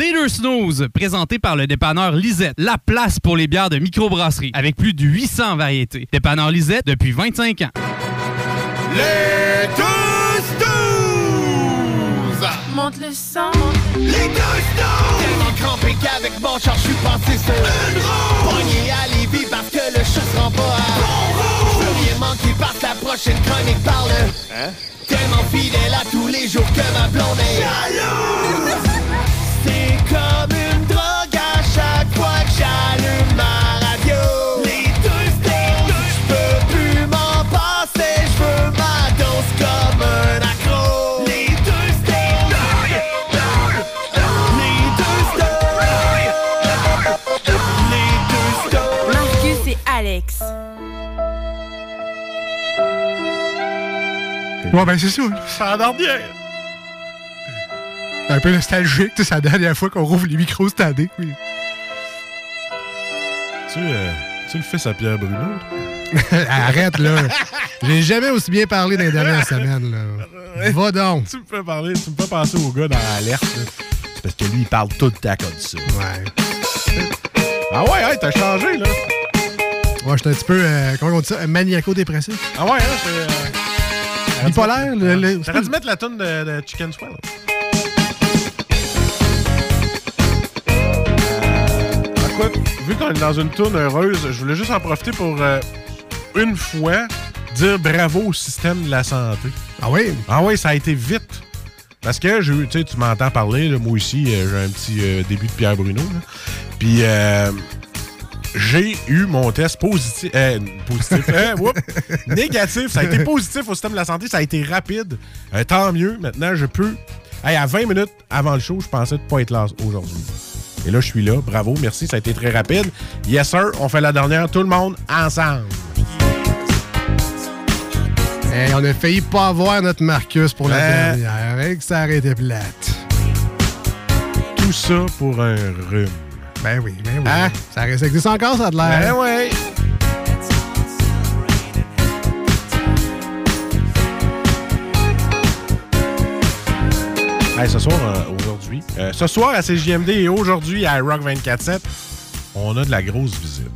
Later Snooze, présenté par le dépanneur Lisette, la place pour les bières de microbrasserie, avec plus de 800 variétés. Dépanneur Lisette depuis 25 ans. Les deux snooze! Monte le sang. Les deux snooze! Tellement crampé qu'avec mon char, je suis passé sur Une roue! Pogné à Lévis parce que le chat se rend pas à Bon Je veux rien manquer parce que la prochaine chronique parle Hein? Tellement fidèle à tous les jours que ma blonde est Jalouse! C'est comme une drogue à chaque fois que j'allume ma radio Les deux snooze! Je peux plus m'en passer, je veux ma dose comme un accro Les deux snooze! Les deux stars Les deux stars Marcus et Alex. Ouais, ben c'est ça. C'est la dernière. Un peu nostalgique, c'est la dernière fois qu'on rouvre les micros cette année. Oui. Tu, euh, tu le fais à Pierre Bruno? Arrête, là. J'ai jamais aussi bien parlé dans les dernières semaines, là. Va donc. Tu me fais parler, tu me fais penser au gars dans l'alerte. C'est parce que lui, il parle tout le temps comme ça. Ouais. Ah ouais, hey, t'as changé, là. Ouais, j'étais un petit peu, euh, comment on dit ça, maniaco-dépressif. Ah ouais, hein, c'est... Euh... Bipolaire, le- T'aurais dû mettre la tonne de, de Chicken Swell. Écoute, vu qu'on est dans une tourne heureuse, je voulais juste en profiter pour, euh, une fois, dire bravo au système de la santé. Ah oui? Ah oui, ça a été vite. Parce que eu- tu m'entends parler, là, moi aussi, euh, j'ai un petit euh, début de Pierre Bruno. là. Puis euh, j'ai eu mon test positif. euh, positif. euh, whoop, négatif. Ça a été positif au système de la santé. Ça a été rapide. Tant mieux. Maintenant, je peux. Hey, à 20 minutes avant le show, je pensais ne pas être là aujourd'hui. Et là, je suis là. Bravo, merci. Ça a été très rapide. Yes, sir. On fait la dernière, tout le monde, ensemble. Hey, on a failli pas avoir notre Marcus pour la Euh. dernière. Hey, que ça aurait été plate. Tout ça pour un rhume. Ben oui, ben oui. Hein? Ça reste existe encore, ça a de l'air. Ben ouais. Ce soir, euh, aujourd'hui, euh, ce soir à CJMD et aujourd'hui à Rock 24-7, on a de la grosse visite.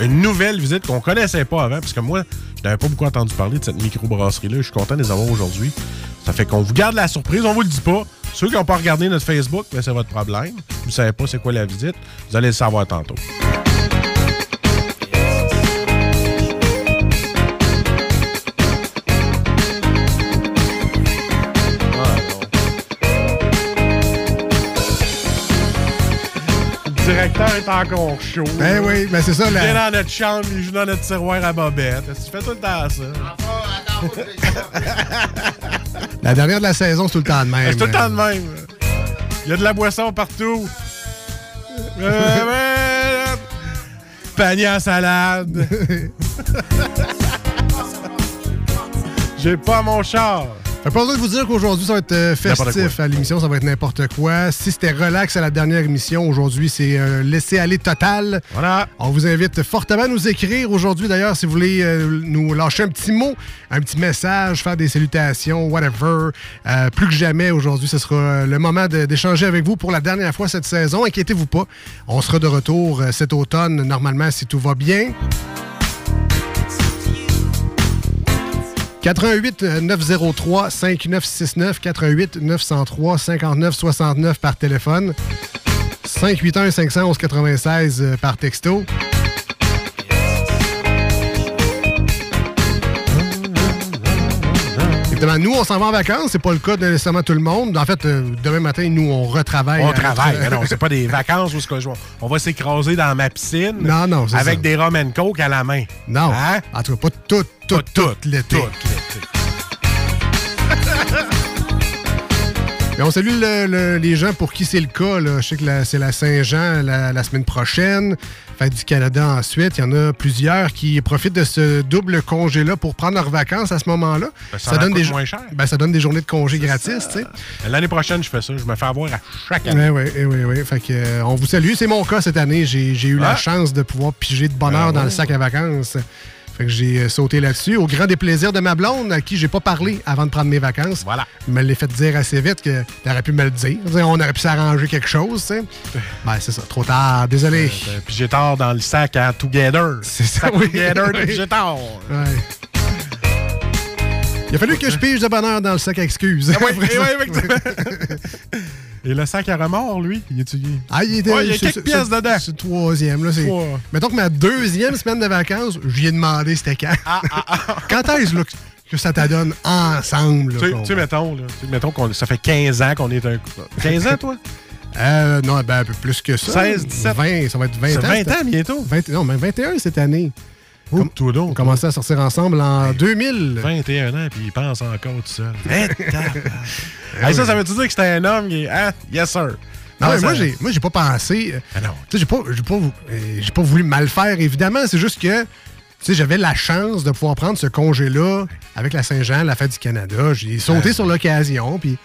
Une nouvelle visite qu'on connaissait pas avant, parce que moi, je n'avais pas beaucoup entendu parler de cette microbrasserie-là. Je suis content de les avoir aujourd'hui. Ça fait qu'on vous garde la surprise, on vous le dit pas. Ceux qui n'ont pas regardé notre Facebook, ben, c'est votre problème. Vous savez pas c'est quoi la visite, vous allez le savoir tantôt. Le directeur est encore chaud. Ben oui, ben c'est ça. Il vient dans notre chambre, il joue dans notre tiroir à bobette. Tu fais tout le temps ça? la dernière de la saison, c'est tout le temps de même. C'est tout le temps de même. Il y a de la boisson partout. Euh, Panier à salade. J'ai pas mon char. Pas besoin de vous dire qu'aujourd'hui, ça va être euh, festif à l'émission, ça va être n'importe quoi. Si c'était relax à la dernière émission, aujourd'hui, c'est euh, laisser aller total. Voilà. On vous invite fortement à nous écrire aujourd'hui, d'ailleurs, si vous voulez euh, nous lâcher un petit mot, un petit message, faire des salutations, whatever. Euh, plus que jamais, aujourd'hui, ce sera le moment d'échanger avec vous pour la dernière fois cette saison. Inquiétez-vous pas, on sera de retour cet automne, normalement, si tout va bien. 88 903 5969 88 903 59 69 par téléphone 581 511 96 euh, par texto. Nous, on s'en va en vacances. C'est pas le cas de nécessairement tout le monde. En fait, euh, demain matin, nous, on retravaille. On travaille. notre- mais non, c'est pas des vacances où ce que je- on va s'écraser dans ma piscine. Non, non, c'est Avec ça. des rum and coke à la main. Non. Hein? En tout cas, pas tout, tout, tout, l'été. Tout l'été. On salue le- le- les gens pour qui c'est le cas. Là. Je sais que c'est la Saint-Jean la, la semaine prochaine. Fête du Canada ensuite. Il y en a plusieurs qui profitent de ce double congé-là pour prendre leurs vacances à ce moment-là. Ben, ça en des moins cher. Ben, ça donne des journées de congé gratis, tu sais. L'année prochaine, je fais ça. Je me fais avoir à chaque année. Oui, oui, oui, oui. Fait que, euh, on vous salue. C'est mon cas cette année. J'ai eu la chance de pouvoir piger de bonheur dans le sac à vacances. Fait que j'ai euh, sauté là-dessus, au grand déplaisir de ma blonde, à qui j'ai pas parlé avant de prendre mes vacances. Voilà. me l'ai fait dire assez vite que t'aurais pu me le dire. On aurait pu s'arranger quelque chose, tu sais. Ben, c'est ça, trop tard, désolé. Euh, Puis j'ai tard dans le sac à Together. C'est ça, Sac oui. Together Oui. J'ai tard. Ouais. Il a fallu que je pige de bonheur dans le sac à excuses. Ah oui, oui. Et le sac à remords, lui, il est Ah, il était. Ouais, il y a quelques pièces dedans. C'est le troisième, là. c'est- Trois. Mettons que ma deuxième semaine de vacances, je lui ai demandé c'était quand. Ah, quand est-ce là, que- ça t'adonne ensemble? Tu sais- mettons, là, mettons qu'on ça fait 15 ans qu'on est un couple. 15 ans, toi? Euh, non, ben, un peu plus que ça. 16, 17. 20, ça va être 20 C'est ans. 20 cette- ans bientôt. 20 non, mais 21 cette année. Comme toi donc. On commençait à sortir ensemble en 2000. 21 ans, puis il pense encore tout seul. Hey, ça, ça veut-tu dire que c'était un homme qui est. Ah, yes, sir. Non, mais moi, j'ai, moi, j'ai pas pensé. euh, Ah non. Tu sais, j'ai pas, j'ai pas, euh, j'ai pas voulu mal faire, évidemment. C'est juste que, tu sais, j'avais la chance de pouvoir prendre ce congé-là avec la Saint-Jean, la fête du Canada. J'ai sauté sur l'occasion, puis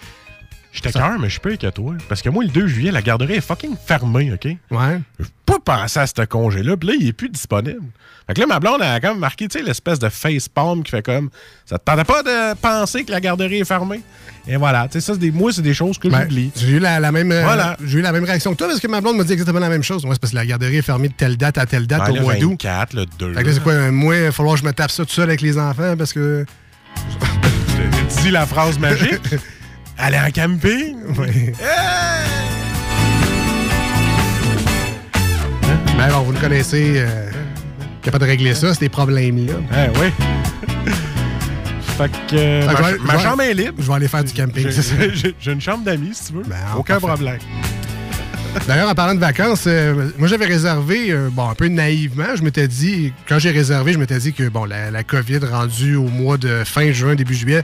J'étais cœur, mais je suis que toi. Parce que moi, le 2 juillet, la garderie est fucking fermée, OK? ouais. Je peux pas penser à ce congé-là, puis là, il est plus disponible. Fait que là, ma blonde, elle a comme marqué, tu sais, l'espèce de face-palm qui fait comme. Ça te tentait pas de penser que la garderie est fermée? Et voilà, tu sais, ça, c'est des, moi, c'est des choses que Ben, j'oublie. j'ai eu la, la même, euh, Voilà. j'ai eu la même réaction que toi parce que ma blonde m'a dit exactement la même chose. Moi, c'est parce que la garderie est fermée de telle date à telle date Ben, au le mois d'août. 24, le 2. Fait que là, c'est quoi? Moi, il va falloir que je me tape ça tout seul avec les enfants parce que. Dis la phrase magique? Aller en camping? Ouais. Mais alors, vous le connaissez, euh, capable de régler ça, ces problèmes-là. Ah oui. fait que euh, Fait que ma, je vais- ma je vais- chambre est libre. Je vais aller faire du camping, J'ai- une chambre d'amis, si tu veux. Ben, Aucun parfait. problème. D'ailleurs, en parlant de vacances, euh, moi j'avais réservé, euh, bon, un peu naïvement, je m'étais dit, quand j'ai réservé, je m'étais dit que bon, la, la COVID rendue au mois de fin juin, début juillet,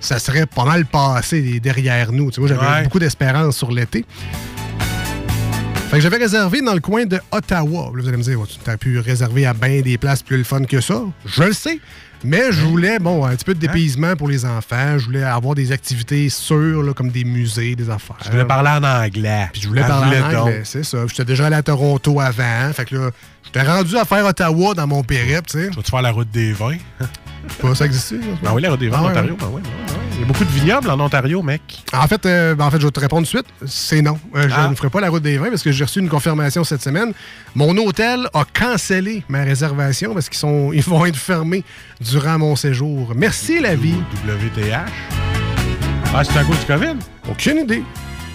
ça serait pas mal passé derrière nous. Tu j'avais Ouais. beaucoup d'espérance sur l'été. Fait que j'avais réservé dans le coin de Ottawa. Là, vous allez me dire, tu as pu réserver à bien des places plus le fun que ça? Je le sais. Mais je voulais, bon, un petit peu de dépaysement pour les enfants. Je voulais avoir des activités sûres, là, comme des musées, des affaires. Je voulais parler en anglais. Puis je voulais Elle parler en anglais, c'est ça. J'étais déjà allé à Toronto avant. Fait que là, j'étais rendu à faire Ottawa dans mon périple, tu sais. Tu vas-tu faire la route des vins? Pas, ça existe. ça? Ben oui, la route des vins Ah en Ontario. ouais. Oui, oui, ben oui. Il y a beaucoup de vignobles en Ontario, mec. En fait, euh, ben, en fait, je vais te répondre tout de suite. C'est non. Euh, je Ah. ne ferai pas la route des vins parce que j'ai reçu une confirmation cette semaine. Mon hôtel a cancellé ma réservation parce qu'ils sont, ils vont être fermés durant mon séjour. Merci, la vie. WTH. Ah, c'est à cause du COVID? Aucune idée.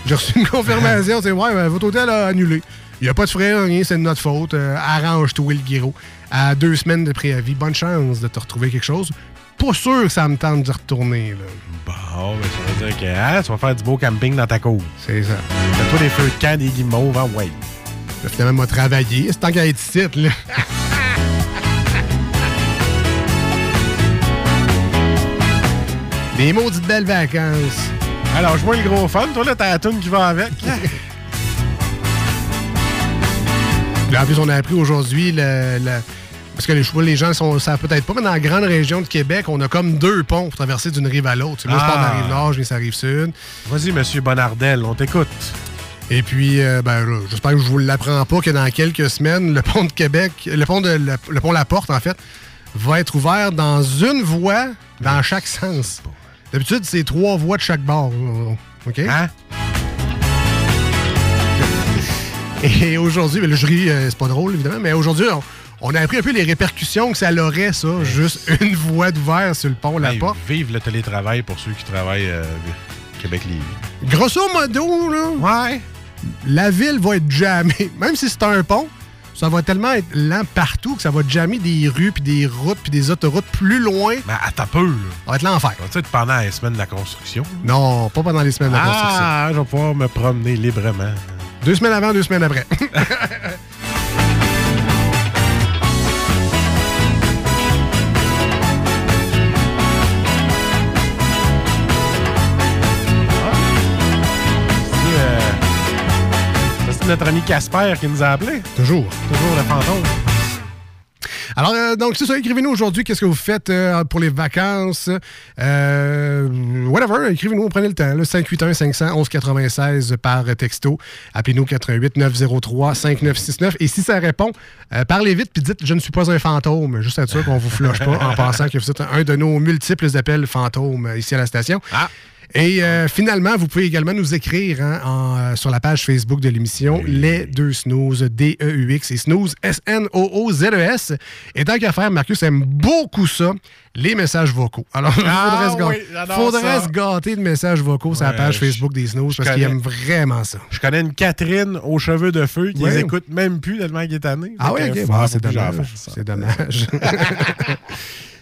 J'ai reçu une confirmation. C'est ouais, ben, votre hôtel a annulé. Il n'y a pas de frais, rien, c'est de notre faute. Euh, Arrange-toi, le guiro. À deux semaines de préavis, bonne chance de te retrouver quelque chose. Pas sûr que ça me tente d'y retourner. Là. Bon, ben, ça veut dire que hein, tu vas faire du beau camping dans ta cour. C'est ça. Fais-toi des feux de camp, des guimauves, hein, ouais. Là, finalement, m'a travaillé. C'est tant qu'à être ici, là. Des maudites belles vacances. Alors, je vois le gros fun. Toi, là, t'as la toune qui va avec. en plus, on a appris aujourd'hui le, le- Parce que les, les gens ne savent peut-être pas, mais dans la grande région de Québec, on a comme deux ponts pour traverser d'une rive à l'autre. Moi, je pars de la Ah. rive nord, je viens sur la rive sud. Vas-y, monsieur Bonardel, on t'écoute. Et puis, euh, ben, j'espère que je vous l'apprends pas que dans quelques semaines, le pont de Québec, le pont de le, le pont La Porte, en fait, va être ouvert dans une voie dans chaque sens. D'habitude, c'est trois voies de chaque bord. OK? Hein? Et aujourd'hui, ben je ris, euh, c'est pas drôle, évidemment, mais aujourd'hui, on, on a appris un peu les répercussions que ça aurait, ça, juste une voie d'ouvert sur le pont La Hey, Porte. vive le télétravail pour ceux qui travaillent euh, Québec-Lévis. Grosso modo, là, Ouais. la ville va être jammée. Même si c'est un pont, ça va tellement être lent partout que ça va jammer des rues, puis des routes, puis des autoroutes plus loin. Mais attends peu, là. Ça va être l'enfer. Tu sais, pendant les semaines de la construction? Non, pas pendant les semaines de construction. Ah, je vais pouvoir me promener librement. Deux semaines avant, deux semaines après. C'est euh, c'est notre ami Casper qui nous a appelés. Toujours. Toujours le fantôme. Alors, euh, donc, c'est ça. Écrivez-nous aujourd'hui. Qu'est-ce que vous faites euh, pour les vacances? Euh, whatever. Écrivez-nous. Prenez le temps. 581-500-1196 par texto. Appelez-nous 88 903 5969. Et si ça répond, parlez vite puis dites « Je ne suis pas un fantôme ». Juste être sûr qu'on vous flush pas en pensant que vous êtes un de nos multiples appels fantômes ici à la station. Ah. Et euh, finalement, vous pouvez également nous écrire hein, en, euh, sur la page Facebook de l'émission Les Deux Snooze, D-E-U-X et Snooze, S-N-O-O-Z-E-S. E Et tant qu'à faire, Marcus aime beaucoup ça, les messages vocaux. Alors, il Ah faudrait, se, oui, faudrait gâter de messages vocaux sur la page Facebook des Snooze parce qu'il connais. aime vraiment ça. Je connais une Catherine aux cheveux de feu qui Ouais. les écoute même plus tellement qu'il est. Ah oui, Fait ok. que Bon, faut- c'est j'en dommage. C'est dommage.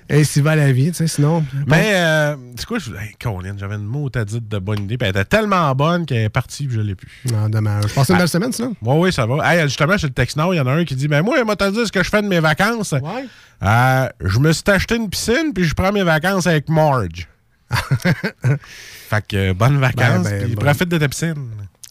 Et si va la vie, tu sais, sinon. Mais, euh, c'est quoi, je hey, Colin, j'avais une mot à dire de bonne idée, puis elle était tellement bonne qu'elle est partie, puis je l'ai plus. Non, dommage. Je pense une belle semaine, sinon. Oui, oui, ça va. Hey, justement, chez le Texnor, il y en a un qui dit Ben, moi, moi, t'as dit ce que je fais de mes vacances. Ouais. Euh, je me suis acheté une piscine, puis je prends mes vacances avec Marge. fait que euh, bonnes vacances, Ben, ben, puis bon. profite de ta piscine.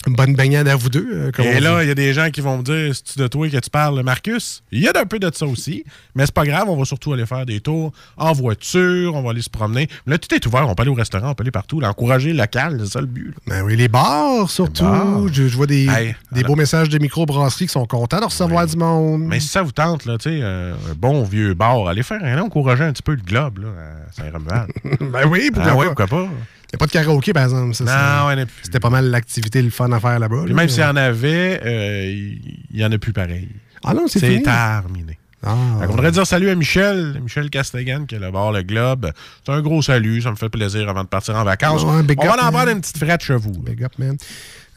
Une bonne baignade à vous deux. euh, comme Et là, il y a des gens qui vont me dire C'est-tu de toi que tu parles, Marcus? Il y a un peu de ça aussi, mais c'est pas grave, on va surtout aller faire des tours en voiture, on va aller se promener. Là, tout est ouvert, on peut aller au restaurant, on peut aller partout, là, encourager le local, c'est ça le but. Ben oui, les bars, surtout. Les bars. Je, je vois des, Hey, des alors- beaux messages de microbrasseries qui sont contents de recevoir du monde. Mais si ça vous tente, là, euh, un bon vieux bar, allez faire un encourager un petit peu le globe là, à Saint-Romuald. ben oui, pourquoi ah pas? ouais, pourquoi pas? Il n'y a pas de karaoké, par exemple. Ça, Non, ça- ouais, il y en a plus. C'était pas mal l'activité, le fun à faire là-bas. Puis là. même s'il y en avait, euh, il il y en a plus pareil. Ah non, c'est terminé. Ah. Qu'on voudrait dire salut à Michel, Michel Castegan, qui est le bar Le Globe. C'est un gros salut, ça me fait plaisir avant de partir en vacances. Ouais, On up, va en prendre une petite frette chez vous. Big up, man.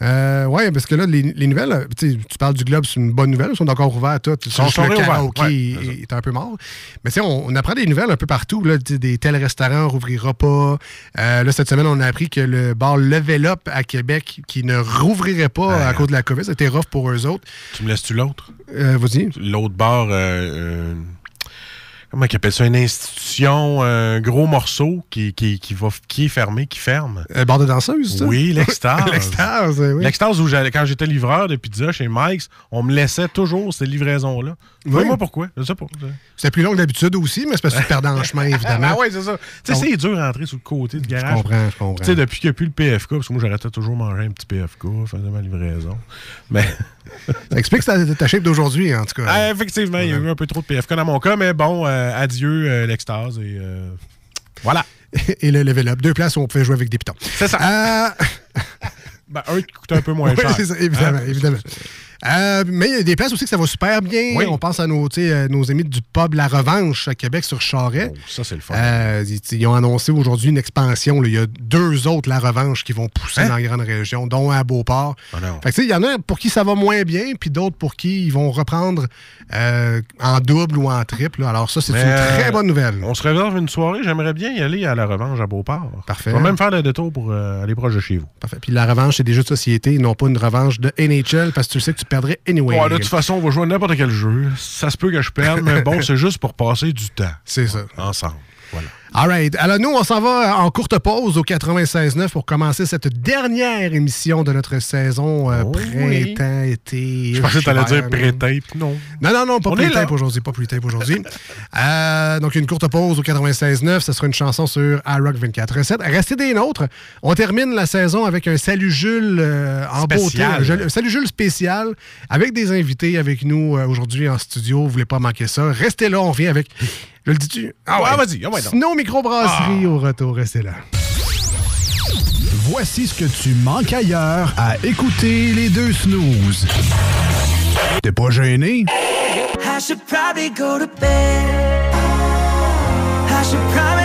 Euh, ouais, parce que là, les, les nouvelles, euh, tu parles du Globe, c'est une bonne nouvelle. Ils sont encore ouverts, tout. C'est sont le karaoké ouais, est- est, un peu mort. Mais tu sais, on, on apprend des nouvelles un peu partout. Là, des tels restaurants rouvrira pas. Euh, là, cette semaine, on a appris que le bar Level Up à Québec, qui ne rouvrirait pas Ah, à cause de la COVID, c'était rough pour eux autres. Tu me laisses-tu l'autre? Euh, Vas-y. L'autre bar, comment ils appellent ça? Une institution, un gros morceau qui, qui, qui, va, qui est fermé, qui ferme. Euh, bar de danseuse, ça? Oui, l'extase. L'extase, oui. L'extase où j'allais, quand j'étais livreur de pizza chez Mike's, on me laissait toujours ces livraisons-là. Oui. Dis-moi pourquoi? Je sais pas. C'est plus long que d'habitude aussi, mais c'est parce que tu dans le chemin, évidemment. Ah ouais, c'est ça. Tu sais, c'est dur d'entrer sur le côté du Je garage. comprends, je comprends. Tu sais, depuis qu'il n'y a plus le PFK, parce que moi, j'arrêtais toujours manger un petit PFK, faisais ma livraison. Mais, Ça explique ta, ta shape d'aujourd'hui, en tout cas. ah, effectivement, il y a eu un peu trop de PFK dans mon cas, mais bon, euh, adieu euh, l'extase et euh, voilà. Et le level up. Deux places où on pouvait jouer avec des pitons. C'est ça. Ben, un qui coûte un peu moins cher. ça, évidemment, Hein? évidemment. Euh, mais il y a des places aussi que ça va super bien. Oui. On pense à nos, euh, nos amis du pub La Revanche à Québec sur Charret. Oh, ça, c'est le fun. Euh, ils, ils ont annoncé aujourd'hui une expansion. là. Il y a deux autres La Revanche qui vont pousser Hein? dans la grande région, dont à Beauport. Sais, il y en a pour qui ça va moins bien, puis d'autres pour qui ils vont reprendre euh, en double ou en triple. là. Alors ça, c'est une très bonne nouvelle. On se réserve une soirée, j'aimerais bien y aller à la revanche à Beauport. Parfait. On va même faire le détour pour aller proche de chez vous. Parfait. Puis la revanche, c'est des jeux de société, non pas une revanche de NHL, parce que tu sais que tu perdrais anyway. Ouais, de toute façon, on va jouer à n'importe quel jeu. Ça se peut que je perde, mais bon, c'est juste pour passer du temps C'est ça. ensemble. Voilà. All right. Alors, nous, on s'en va en courte pause au 96.9 pour commencer cette dernière émission de notre saison euh, Oh oui. printemps, été. Je pensais que t'allais dire hiver, pré-tape. Non. Non, non, non, pas On plus est là. tape aujourd'hui, pas plus tape aujourd'hui. Euh, donc, une courte pause au 96.9. Ce sera une chanson sur iRock 24.7. Restez des nôtres. On termine la saison avec un Salut Jules euh, en Spécial. beauté. Un, un Salut Jules spécial avec des invités avec nous euh, aujourd'hui en studio. Vous voulez pas manquer ça. Restez là, on revient avec... Je le dis-tu? Ah ouais, vas-y. Ah ouais. Snow Microbrasserie au retour. Restez là. Voici ce que tu manques ailleurs à écouter les deux snooze. T'es pas gêné? I should probably go to bed. I should probably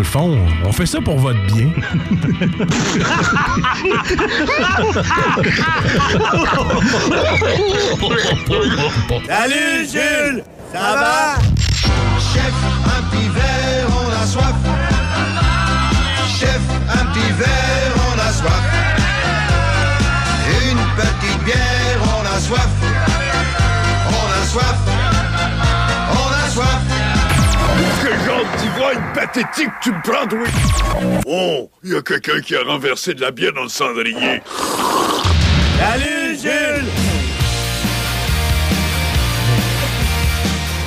le fond, on fait ça pour votre bien. Salut Jules! Ça va? Oh, une pathétique tu me prends, oui. Oh, il y a quelqu'un qui a renversé de la bière dans le cendrier. Salut, Jules!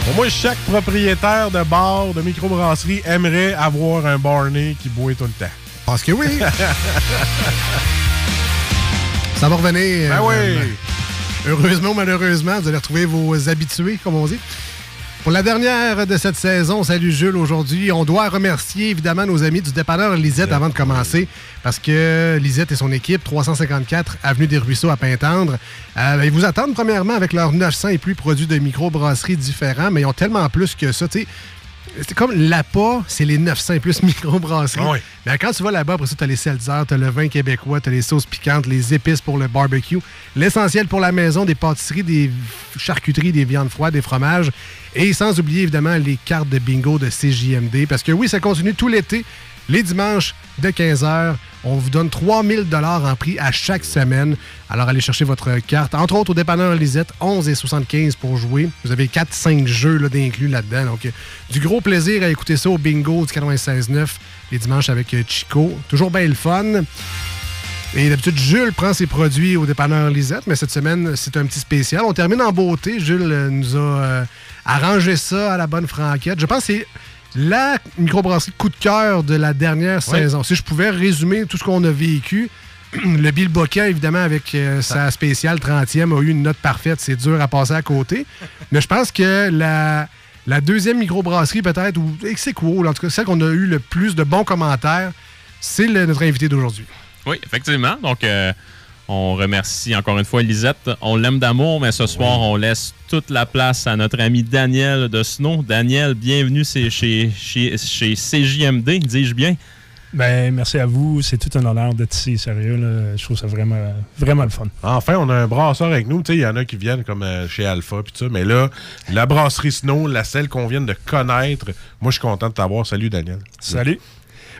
Pour moi, chaque propriétaire de bar, de microbrasserie aimerait avoir un Barney qui boit tout le temps. Parce que oui! Ça va revenir. Ben oui! Euh, heureusement ou malheureusement, vous allez retrouver vos habitués, comme on dit. Pour la dernière de cette saison, salut Jules, aujourd'hui, on doit remercier évidemment nos amis du dépanneur Lisette avant de commencer, parce que Lisette et son équipe, 354 Avenue des Ruisseaux à Pintendre, euh, ils vous attendent premièrement avec leurs 900 et plus produits de microbrasserie différents, mais ils ont tellement plus que ça, tu sais. C'est comme l'APA, c'est les 900 et plus microbrasseries. Oui. Mais quand tu vas là-bas, après ça, tu as les seltzers, tu as le vin québécois, tu as les sauces piquantes, les épices pour le barbecue, l'essentiel pour la maison, des pâtisseries, des charcuteries, des viandes froides, des fromages. Et sans oublier évidemment les cartes de bingo de CJMD. Parce que oui, ça continue tout l'été. Les dimanches de 15h, on vous donne 3000 dollars en prix à chaque semaine. Alors allez chercher votre carte. Entre autres, au dépanneur Lisette, 11 et 75 pour jouer. Vous avez 4-5 jeux là, d'inclus là-dedans. Donc, du gros plaisir à écouter ça au bingo du 96.9 les dimanches avec euh, Chico. Toujours bien le fun. Et d'habitude, Jules prend ses produits au dépanneur Lisette, mais cette semaine, c'est un petit spécial. On termine en beauté. Jules euh, nous a euh, arrangé ça à la bonne franquette. Je pense que c'est la microbrasserie coup de cœur de la dernière saison. Si je pouvais résumer tout ce qu'on a vécu, le Bill Boca, évidemment, avec euh, sa spéciale 30e, a eu une note parfaite. C'est dur à passer à côté. Mais je pense que la, la deuxième microbrasserie, peut-être, ou c'est cool, en tout cas, celle qu'on a eu le plus de bons commentaires, c'est notre invité d'aujourd'hui. Oui, effectivement. Donc, euh, on remercie encore une fois Lisette. On l'aime d'amour, mais ce soir, on laisse toute la place à notre ami Daniel de Snow. Daniel, bienvenue chez, chez, chez CJMD, dis-je bien? Ben, merci à vous. C'est tout un honneur d'être ici, sérieux. là. Je trouve ça vraiment, vraiment le fun. Enfin, on a un brasseur avec nous. Tu sais, il y en a qui viennent comme euh, chez Alpha puis ça. Mais là, la brasserie Snow, la celle qu'on vient de connaître, moi, je suis content de t'avoir. Salut, Daniel. Salut.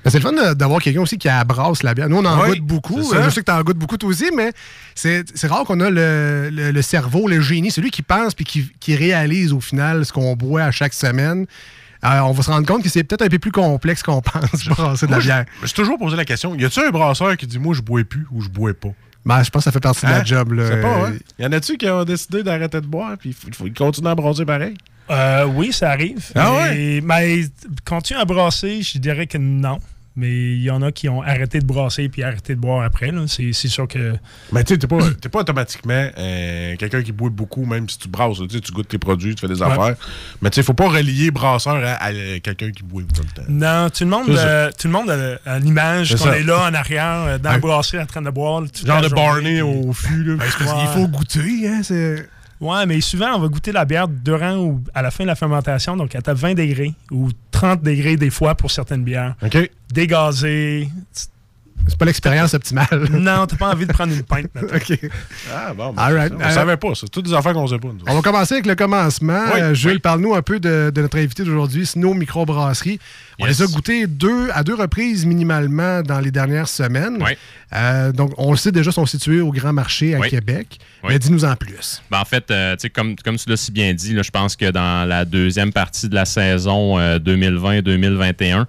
Ben, c'est le fun de- d'avoir quelqu'un aussi qui abrasse la bière. Nous, on en Oui, goûte beaucoup. Euh, Je sais que tu en goûtes beaucoup toi aussi, mais c'est rare qu'on a le, le- le cerveau, le génie, celui qui pense puis qui, qui réalise au final ce qu'on boit à chaque semaine. Euh, on va se rendre compte que c'est peut-être un peu plus complexe qu'on pense, brasser de la bière. Je me suis toujours posé la question y a-tu un brasseur qui dit moi, je bois plus ou je bois pas? Ben, je pense que ça fait partie de la Hein? job. Là. Pas, hein? Y en a-tu qui ont décidé d'arrêter de boire puis il faut, faut- ils continuent à brasser pareil? Euh, oui, ça arrive. Ah mais, mais continue à brasser, je dirais que non. Mais il y en a qui ont arrêté de brasser puis arrêté de boire après. C'est sûr que. Mais tu sais, t'es pas, pas automatiquement euh, quelqu'un qui boit beaucoup, même si tu brasses. Tu goûtes tes produits, tu fais des Ouais. affaires. Mais tu sais, faut pas relier brasseur à, à quelqu'un qui boit tout le temps. Non, tout le monde, euh, tout le monde a, a l'image qu'on est là en arrière, dans Ouais. la brasserie en train de boire. Genre de Barney puis- au fût. Là. Ouais. Il faut goûter, hein? Ouais, mais souvent, on va goûter la bière durant ou à la fin de la fermentation, donc à tape 20 degrés ou 30 degrés des fois pour certaines bières. OK. Dégazé. C'est pas l'expérience optimale. Non, t'as pas envie de prendre une pinte. OK. Ah bon, ben, All right. on Euh, savait pas. C'est toutes des affaires qu'on sait pas. nous. On va commencer avec le commencement. Oui, Euh, Jules, oui. parle-nous un peu de, de notre invité d'aujourd'hui, Snow Microbrasserie. On Yes. les a goûtés deux, à deux reprises minimalement dans les dernières semaines. Oui. Euh, donc, on le sait déjà, sont situés au Grand Marché à Oui. Québec. Oui. Mais dis-nous en plus. Ben, en fait, euh, tu sais, comme, comme tu l'as si bien dit, je pense que dans la deuxième partie de la saison euh, 2020-2021,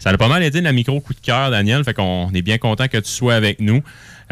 ça a pas mal été la micro coup de cœur, Daniel. Fait qu'on est bien content que tu sois avec nous.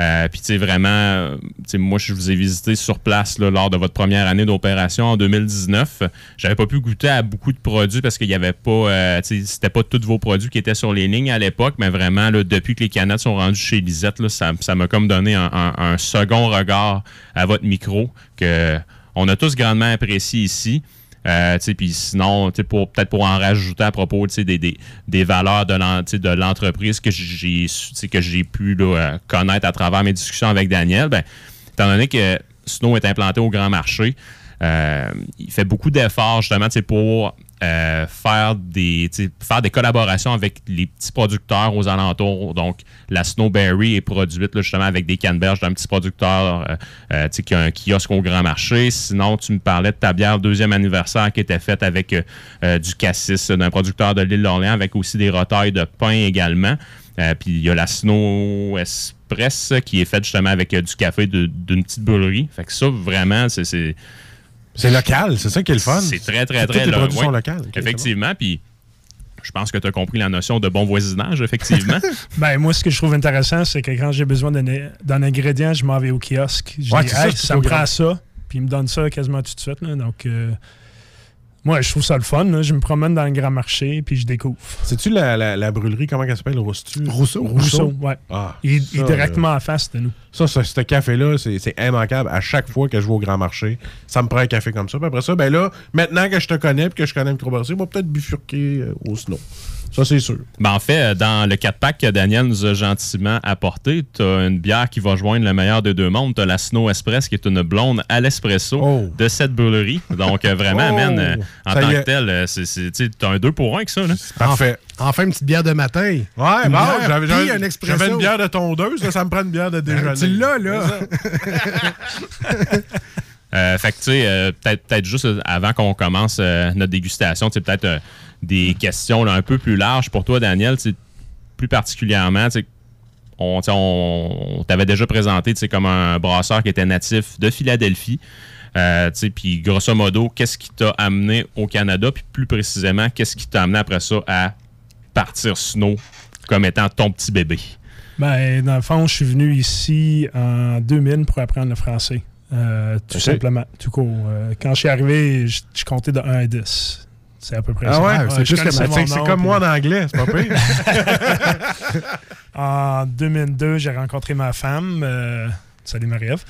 Euh, Puis, tu sais, vraiment, euh, moi, je vous ai visité sur place là, lors de votre première année d'opération en 2019. J'avais pas pu goûter à beaucoup de produits parce qu'il y avait pas, euh, tu sais, c'était pas tous vos produits qui étaient sur les lignes à l'époque, mais vraiment, là, depuis que les canettes sont rendues chez Lisette, là, ça m'a comme donné un, un- un second regard à votre micro que on a tous grandement apprécié ici. Euh, puis sinon, pour- peut-être pour en rajouter à propos des, valeurs de l'entreprise que j'ai pu euh, connaître à travers mes discussions avec Daniel, ben, étant donné que Snow est implanté au grand marché, euh, il fait beaucoup d'efforts justement pour euh, faire, des, faire des collaborations avec les petits producteurs aux alentours. Donc, la Snowberry est produite là, justement avec des canneberges d'un petit producteur euh, euh, qui a un kiosque au grand marché. Sinon, tu me parlais de ta bière deuxième anniversaire qui était faite avec euh, euh, du cassis d'un producteur de l'île d'Orléans avec aussi des retailles de pain également. Euh, Puis il y a la Snow Express qui est faite justement avec du café d'une petite brûlerie. Fait que ça, vraiment, c'est- c'est. Local, c'est ça qui est le fun. C'est très, très, très les lo- produits ouais. sont locaux. Ok, Effectivement. Puis je pense que tu as compris la notion de bon voisinage, effectivement. Ben, moi, ce que je trouve intéressant, c'est que quand j'ai besoin d'un ingrédient, je m'en vais au kiosque. Je Ouais, dis, ça, me prend grand- ça. Puis il me donne ça quasiment tout de suite. là. Donc, euh, moi, je trouve ça le fun. là. Je me promène dans le grand marché, puis je découvre. C'est-tu la, la, la brûlerie, comment elle s'appelle, Rousseau? Rousseau? Rousseau, ouais. Ah, Il, est directement en face de nous. Ça, ça, ce café-là, c'est c'est immanquable. À chaque fois que je vais au grand marché, ça me prend un café comme ça. Puis après ça, ben là, maintenant que je te connais et que je connais Microbrasserie, on va peut-être bifurquer euh, au snow. Ça, c'est sûr. Ben, en fait, dans le 4-pack que Daniel nous a gentiment apporté, tu as une bière qui va joindre le meilleur des deux mondes. Tu as la Snow Express, qui est une blonde à l'espresso de cette brûlerie. Donc, euh, vraiment, Oh! man, euh, en Ça tant que tel, euh, tu as un 2 pour 1 avec ça. Là. Parfait. Enfin, une petite bière de matin. Ouais, bon, j'avais un expresso. j'avais une bière de tondeuse, là, ça me prend une bière de déjeuner. tu l'as, là. Euh, fait que, tu sais, euh, peut-être peut juste euh, avant qu'on commence euh, notre dégustation, tu peut-être des questions là, un peu plus larges pour toi, Daniel, plus particulièrement, tu sais, on, on, on t'avait déjà présenté comme un brasseur qui était natif de Philadelphie. Puis grosso modo, qu'est-ce qui t'a amené au Canada, puis plus précisément, qu'est-ce qui t'a amené après ça à partir snow comme étant ton petit bébé? Ben, dans le fond, je suis venu ici en 2000 pour apprendre le français. Euh, tout simplement, tout court. Euh, quand je suis arrivé, je, je comptais de 1 à 10. C'est à peu près Ah ça. ouais? C'est connaissais c'est- comme moi en anglais, c'est pas pire. En 2002, j'ai rencontré ma femme. Euh, salut Marie-Ève.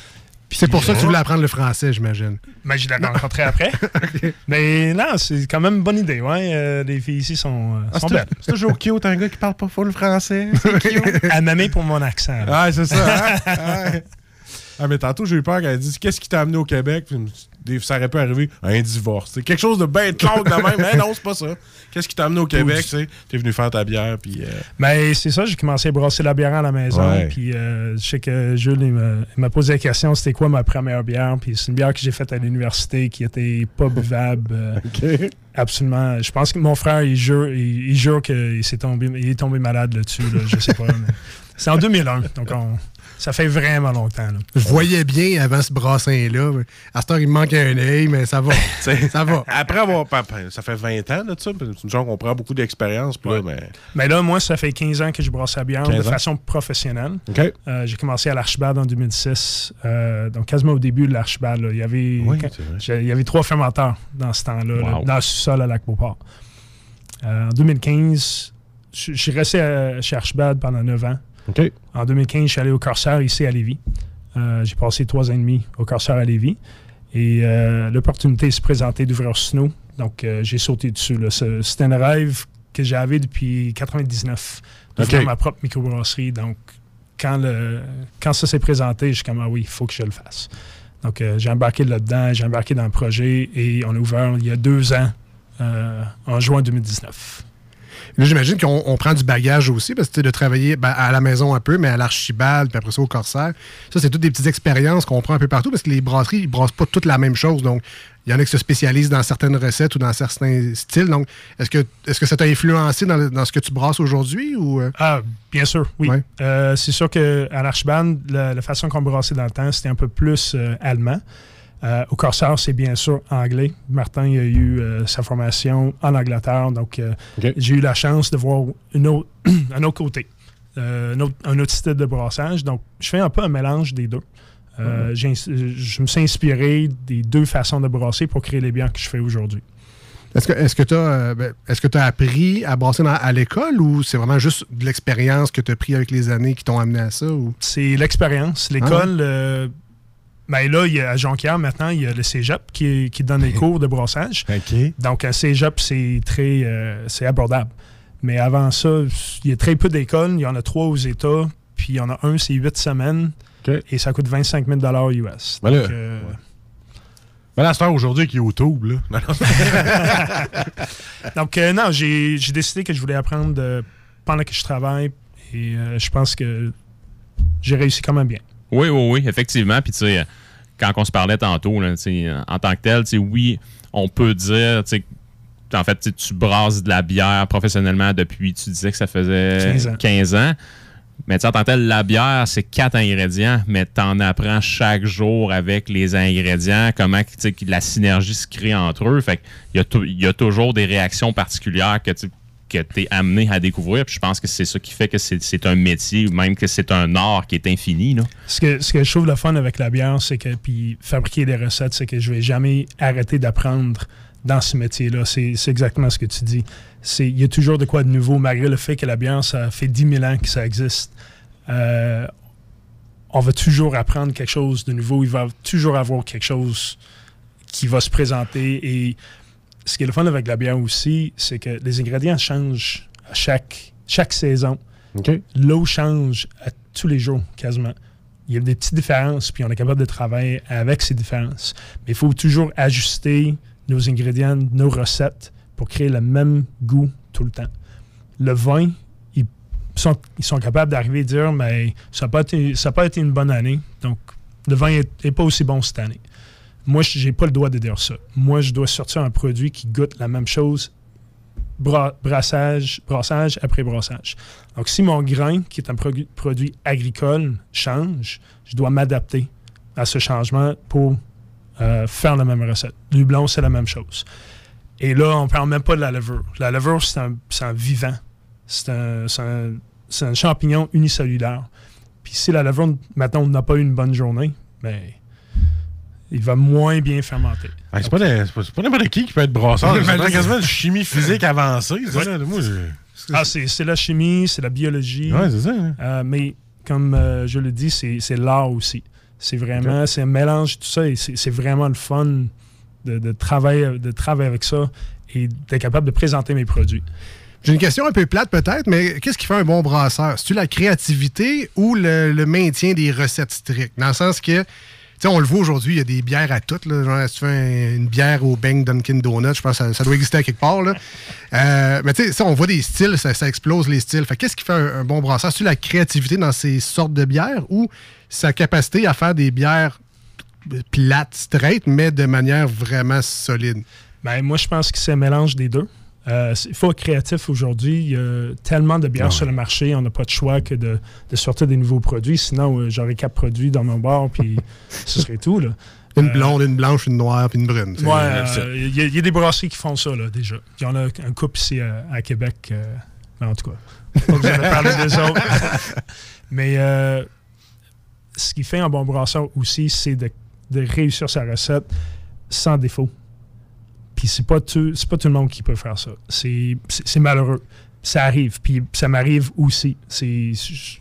C'est pour ça que tu voulais apprendre le français, j'imagine. Mais je l'ai rencontré après. Mais non, c'est quand même une bonne idée. Ouais. Euh, les filles ici sont, Ah, sont belles. c'est toujours cute, un gars qui parle pas full français. C'est cute. M'aimait pour mon accent. là. Ah, c'est ça. hein? Ah, mais tantôt, j'ai eu peur qu'elle dise Qu'est-ce qui t'a amené au Québec? Puis, Ça aurait pu arriver un divorce. C'est quelque chose de bien clair de même. Mais non, c'est pas ça. Qu'est-ce qui t'a amené au Québec tu sais? T'es venu faire ta bière. Puis, euh, Ben, c'est ça, j'ai commencé à brasser la bière à la maison. Ouais. Puis euh, je sais que Jules, il m'a- posé la question c'était quoi ma première bière? Puis c'est une bière que j'ai faite à l'université qui était pas buvable. euh, Absolument. Je pense que mon frère, il jure, il, il jure qu'il s'est tombé, il est tombé malade là-dessus. là, je sais pas. mais C'est en 2001. Donc on- ça fait vraiment longtemps. là. Je voyais bien avant ce brassin-là. À cette heure, il me manque un œil, mais ça va. ça va. Après avoir. Ça fait 20 ans de ça. puis C'est une genre qu'on prend beaucoup d'expérience. Là, ben, Mais là, moi, ça fait 15 ans que je brasse la bière 15 de façon professionnelle. OK. Euh, j'ai commencé à l'Archibald en 2006. euh, donc, quasiment au début de l'Archibald. là. Il, y avait, Oui, il y avait trois fermenteurs dans ce temps-là, là, Wow. dans le sous-sol à Lac-Beauport. Euh, en 2015, je je suis resté à- chez Archibald pendant 9 ans. En 2015, je suis allé au Corsair ici à Lévis. Euh, j'ai passé trois ans et demi au Corsair à Lévis. Et euh, l'opportunité s'est présentée d'ouvrir Snow. Donc, euh, j'ai sauté dessus. C'était un rêve que j'avais depuis 99, d'ouvrir ma propre microbrasserie. Donc, quand, le, quand ça s'est présenté, je suis comme, ah oui, il faut que je le fasse. Donc, j'ai embarqué là-dedans, j'ai embarqué dans le projet et on a ouvert il y a deux ans, en juin 2019. Là, j'imagine qu'on on prend du bagage aussi, parce que de travailler ben, à la maison un peu, mais à l'Archibald, puis après ça au Corsaire. Ça, c'est toutes des petites expériences qu'on prend un peu partout, parce que les brasseries, ils brassent pas toutes la même chose. Donc, il y en a qui se spécialisent dans certaines recettes ou dans certains styles. Donc, est-ce que, est-ce que ça t'a influencé dans, le- dans ce que tu brasses aujourd'hui? ou euh? Ah, bien sûr, oui. Ouais. Euh, c'est sûr qu'à l'Archibald, la, la façon qu'on brassait dans le temps, c'était un peu plus euh, allemand. Euh, au Corsair, c'est bien sûr anglais. Martin il a eu euh, sa formation en Angleterre, donc euh, j'ai eu la chance de voir une autre, un autre côté, un, autre, un autre style de brassage. Donc, je fais un peu un mélange des deux. Ins- je me suis inspiré des deux façons de brasser pour créer les bières que je fais aujourd'hui. Est-ce que est-ce que tu as, as appris à brasser dans- à l'école ou c'est vraiment juste de l'expérience que tu as pris avec les années qui t'ont amené à ça? Ou? C'est l'expérience. L'école, euh, ben là, il y a, à Jonquière, maintenant, il y a le cégep qui, qui donne des cours de brassage. OK. Donc, à cégep, c'est très euh, c'est abordable. Mais avant ça, il y a très peu d'écoles. Il y en a trois aux États. Puis il y en a un, c'est huit semaines. Et ça coûte 25 000 US. Ben là, Donc, euh, Ben là, c'est aujourd'hui avec YouTube, là. Non, non. Donc, euh, non, j'ai décidé que je voulais apprendre de- pendant que je travaille. Et je pense que j'ai réussi quand même bien. Oui, oui, oui, effectivement. Puis, tu sais, quand on se parlait tantôt, là, en tant que tel, tu sais, oui, on peut dire, tu sais, en fait, tu brasses de la bière professionnellement depuis, tu disais que ça faisait 15 ans. 15 ans. Mais tu sais, en tant que tel, la bière, c'est quatre ingrédients, mais tu en apprends chaque jour avec les ingrédients, comment la synergie se crée entre eux. Fait qu'il y, a il y a toujours des réactions particulières que tu que tu es amené à découvrir. Puis je pense que c'est ça qui fait que c'est un métier, même que c'est un art qui est infini. Là. Ce que, ce que je trouve le fun avec la bière, c'est que, puis fabriquer des recettes, c'est que je vais jamais arrêter d'apprendre dans ce métier-là. C'est exactement ce que tu dis. Il y a toujours de quoi de nouveau, malgré le fait que la bière, ça fait 10 000 ans que ça existe. Euh, on va toujours apprendre quelque chose de nouveau. Il va toujours avoir quelque chose qui va se présenter. Et ce qui est le fun avec la bière aussi, c'est que les ingrédients changent à chaque, chaque saison. L'eau change à tous les jours, quasiment. Il y a des petites différences, puis on est capable de travailler avec ces différences. Mais il faut toujours ajuster nos ingrédients, nos recettes, pour créer le même goût tout le temps. Le vin, ils sont, ils sont capables d'arriver et dire, mais ça n'a pas, été- ça a pas été une bonne année, donc le vin n'est pas aussi bon cette année. Moi, je n'ai pas le droit de dire ça. Moi, je dois sortir un produit qui goûte la même chose bra- brassage, brassage après brassage. Donc, si mon grain, qui est un produ- produit agricole, change, je dois m'adapter à ce changement pour euh, faire la même recette. Du blond, c'est la même chose. Et là, on ne parle même pas de la levure. La levure, c'est un, vivant. C'est un, un- champignon unicellulaire. Puis si la levure, maintenant, n'a pas eu une bonne journée, ben, il va moins bien fermenter. Ah, c'est pas, des- c'est pas- c'est pas n'importe qui qui peut être brasseur. C'est quasiment une chimie physique avancée. Ouais. Moi, je- Ah, c'est c'est la chimie, c'est la biologie. Ouais, c'est ça, hein. Euh, mais comme euh, je le dis, c'est c'est l'art aussi. C'est vraiment, c'est un mélange de tout ça et c'est c'est vraiment le fun de, de travailler, de travailler avec ça et d'être capable de présenter mes produits. J'ai une question un peu plate peut-être, mais qu'est-ce qui fait un bon brasseur? C'est-tu la créativité ou le, le maintien des recettes strictes? Dans le sens que, on le voit aujourd'hui, il y a des bières à toutes. Là. Genre, si tu fais un- une bière au Bang Dunkin' Donuts, je pense que ça, doit exister quelque part. Euh, mais tu sais, on voit des styles, ça, explose les styles. Fait qu'est-ce qui fait un, un bon brasseur? C'est-tu la créativité dans ces sortes de bières ou sa capacité à faire des bières plates, straight, mais de manière vraiment solide? Ben, moi, je pense que c'est un mélange des deux. Euh, Il faut être créatif aujourd'hui. Il y a tellement de bières Ah sur le marché, on n'a pas de choix que de, de sortir des nouveaux produits. Sinon, euh, j'aurais quatre produits dans mon bar, puis ce serait tout. Là. Une blonde, une blanche, une noire, puis une brune. C'est- Ouais, euh, il y, a- il y a des brasseries qui font ça là, déjà. Il y en a un couple ici à, à Québec. euh, en tout cas, pas besoin de parler des autres. Mais euh, ce qui fait un bon brasseur aussi, c'est de, de réussir sa recette sans défaut. Puis c'est pas tout, pas tout le monde qui peut faire ça. C'est, malheureux. Ça arrive. Puis ça m'arrive aussi. C'est, je,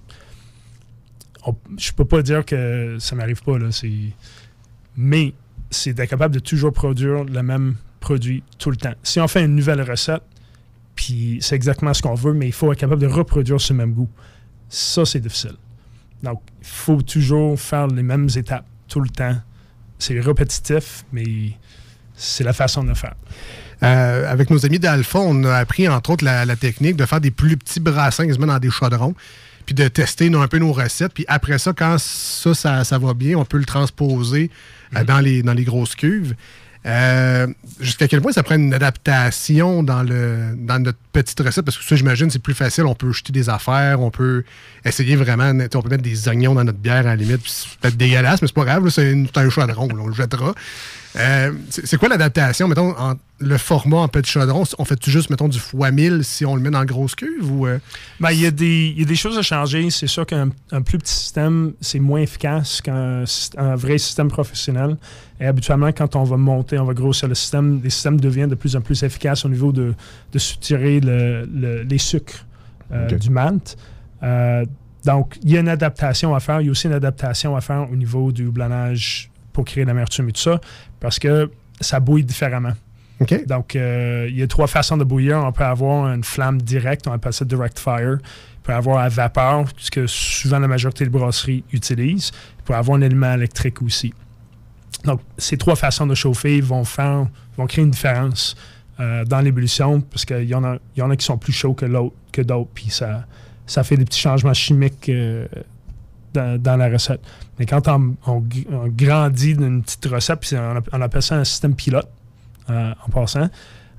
peux pas dire que ça m'arrive pas là. Mais c'est d'être capable de toujours produire le même produit tout le temps. Si on fait une nouvelle recette, puis c'est exactement ce qu'on veut, mais il faut être capable de reproduire ce même goût. Ça, c'est difficile. Donc, il faut toujours faire les mêmes étapes tout le temps. C'est répétitif, mais c'est la façon de faire. Euh, avec nos amis d'Alpha, on a appris entre autres la, la technique de faire des plus petits brassins quasiment dans des chaudrons, puis de tester un peu nos recettes. Puis après ça, quand ça, ça, ça va bien, on peut le transposer euh, dans, les, dans les grosses cuves. Euh, Jusqu'à quel point ça prend une adaptation dans, le, dans notre petite recette? Parce que ça, j'imagine, c'est plus facile. On peut jeter des affaires, on peut essayer vraiment. On peut mettre des oignons dans notre bière à la limite. C'est peut-être dégueulasse, mais c'est pas grave. C'est un chaudron, là, on le jettera. Euh, c'est quoi l'adaptation, mettons, en- le format en petit chaudron? On fait-tu juste, mettons, du fois 1000 si on le met dans la grosse cuve? Ou, euh, Ben, il y, a des- il y a des choses à changer. C'est sûr qu'un un plus petit système, c'est moins efficace qu'un vrai système professionnel. Et habituellement, quand on va monter, on va grossir le système, les systèmes deviennent de plus en plus efficaces au niveau de, de soutirer le- le- les sucres euh, du malt. Donc, il y a une adaptation à faire. Il y a aussi une adaptation à faire au niveau du houblonnage pour créer l'amertume et tout ça, parce que ça bouille différemment. Donc, euh, il y a trois façons de bouillir. On peut avoir une flamme directe, on appelle ça direct fire. On peut avoir à vapeur, ce que souvent la majorité des brasseries utilisent. Il peut avoir un élément électrique aussi. Donc, ces trois façons de chauffer vont faire, vont créer une différence euh, dans l'ébullition, parce qu'il y, en a- il y en a qui sont plus chauds que l'autre, que d'autres, puis ça, ça fait des petits changements chimiques euh, dans, la recette. Mais quand on, on gr- on grandit d'une petite recette, puis on, app- on appelle ça un système pilote, euh, en passant,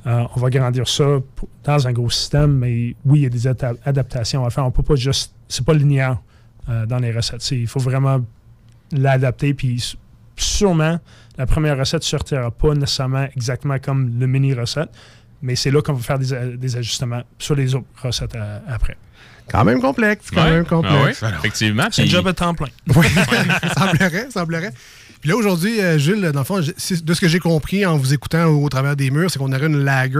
euh, on va grandir ça dans un gros système, mais oui, il y a des adaptations à faire. On peut pas juste. C'est pas linéaire euh, dans les recettes. Il faut vraiment l'adapter, puis sûrement, la première recette ne sortira pas nécessairement exactement comme le mini recette, Mais c'est là qu'on va faire des, ajustements sur les autres recettes après. Quand même complexe, quand Ouais. même complexe. Ah oui, effectivement. C'est un job à temps plein. Oui, semblerait, semblerait. Puis là, aujourd'hui, euh, Jules, dans le fond, de ce que j'ai compris en vous écoutant au, au travers des murs, c'est qu'on aurait une lager.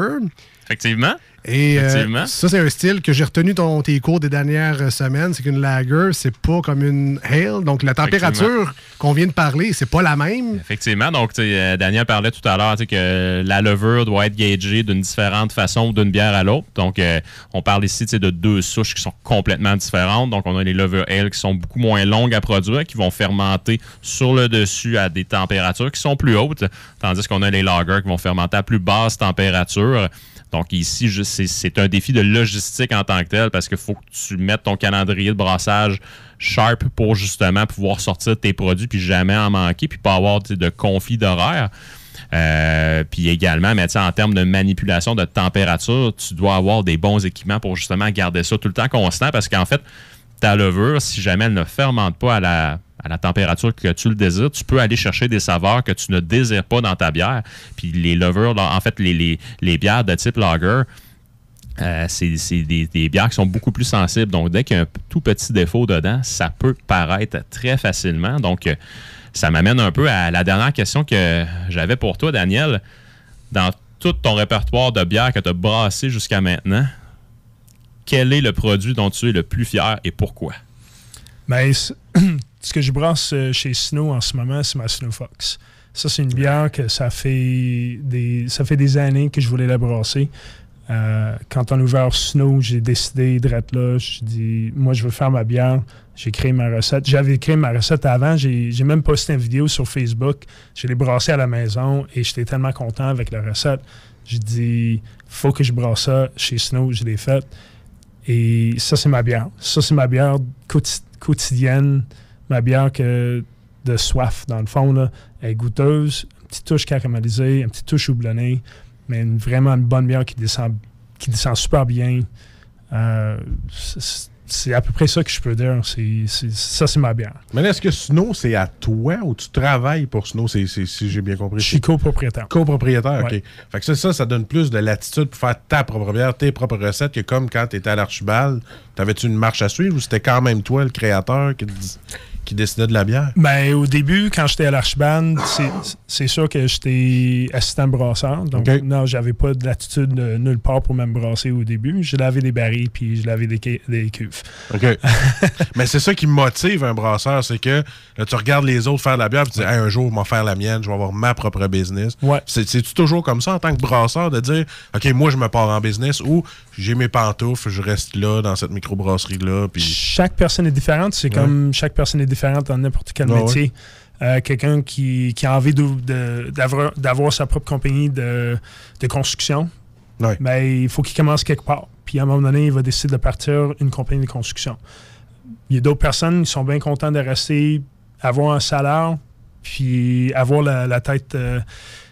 Effectivement. Et euh, Effectivement. ça, c'est un style que j'ai retenu dans tes cours des dernières semaines. C'est qu'une lager, c'est pas comme une ale. Donc, la température qu'on vient de parler, c'est pas la même. Effectivement. Donc, euh, Daniel parlait tout à l'heure que la levure doit être gagée d'une différente façon d'une bière à l'autre. Donc, euh, on parle ici de deux souches qui sont complètement différentes. Donc, on a les levures ale qui sont beaucoup moins longues à produire, qui vont fermenter sur le dessus à des températures qui sont plus hautes, tandis qu'on a les lagers qui vont fermenter à plus basse température. Donc ici, c'est- un défi de logistique en tant que tel parce qu'il faut que tu mettes ton calendrier de brassage sharp pour justement pouvoir sortir tes produits puis jamais en manquer puis pas avoir de conflit d'horaire. Euh, puis également, mais en termes de manipulation de température, tu dois avoir des bons équipements pour justement garder ça tout le temps constant parce qu'en fait, ta levure, si jamais elle ne fermente pas à la, à la température que tu le désires, tu peux aller chercher des saveurs que tu ne désires pas dans ta bière. Puis les levures, en fait, les, bières de type lager, euh, c'est des, bières qui sont beaucoup plus sensibles. Donc, dès qu'il y a un tout petit défaut dedans, ça peut paraître très facilement. Donc, euh, ça m'amène un peu à la dernière question que j'avais pour toi, Daniel. Dans tout ton répertoire de bières que tu as brassé jusqu'à maintenant, quel est le produit dont tu es le plus fier et pourquoi? Mais c- ce que je brasse euh, chez Snow en ce moment, c'est ma Snow Fox. Ça, c'est une bière que ça fait des, ça fait des années que je voulais la brasser. Euh, quand on a ouvert Snow, j'ai décidé d'être là. Je dis, moi, je veux faire ma bière. J'ai créé ma recette. J'avais créé ma recette avant. J'ai j'ai même posté une vidéo sur Facebook. Je l'ai brassée à la maison et j'étais tellement content avec la recette. J'ai dit, faut que je brasse ça chez Snow. Je l'ai faite. Et ça, c'est ma bière. Ça, c'est ma bière quoti- quotidienne. Ma bière que de soif, dans le fond. Là. Elle est goûteuse, une petite touche caramélisée, une petite touche houblonnée, mais une- vraiment une bonne bière qui descend, qui descend super bien. Euh, c'est- à peu près ça que je peux dire. Ça, c'est ma bière. Mais est-ce que Snow, c'est à toi ou tu travailles pour Snow, si j'ai bien compris? Je suis copropriétaire. Copropriétaire, OK. Fait que ça, ça, ça donne plus de latitude pour faire ta propre bière, tes propres recettes, que comme quand tu étais à l'Archibald, t'avais-tu une marche à suivre ou c'était quand même toi, le créateur, qui, te dis- qui décidait de la bière? Ben, au début, quand j'étais à l'Archibald, c'est- sûr que j'étais assistant brasseur. Donc, OK. non, j'avais pas de latitude de nulle part pour même brasser au début. Je lavais des barils puis je lavais des, des cuves. OK. Mais c'est ça qui motive un brasseur, c'est que là, tu regardes les autres faire de la bière, tu dis, Hey, un jour, je vais faire la mienne, je vais avoir ma propre business. Ouais. C'est- C'est-tu toujours comme ça en tant que brasseur de dire, OK, moi, je me pars en business ou j'ai mes pantoufles, je reste là, dans cette microbrasserie-là, puis. Chaque personne est différente. C'est Ouais. comme chaque personne est différente dans n'importe quel Ouais, métier. Euh, Quelqu'un qui, qui a envie d'avoir d'avoir sa propre compagnie de, de construction, Ouais. ben, il faut qu'il commence quelque part. Puis à un moment donné, il va décider de partir une compagnie de construction. Il y a d'autres personnes qui sont bien contents de rester, avoir un salaire, puis avoir la, la tête euh,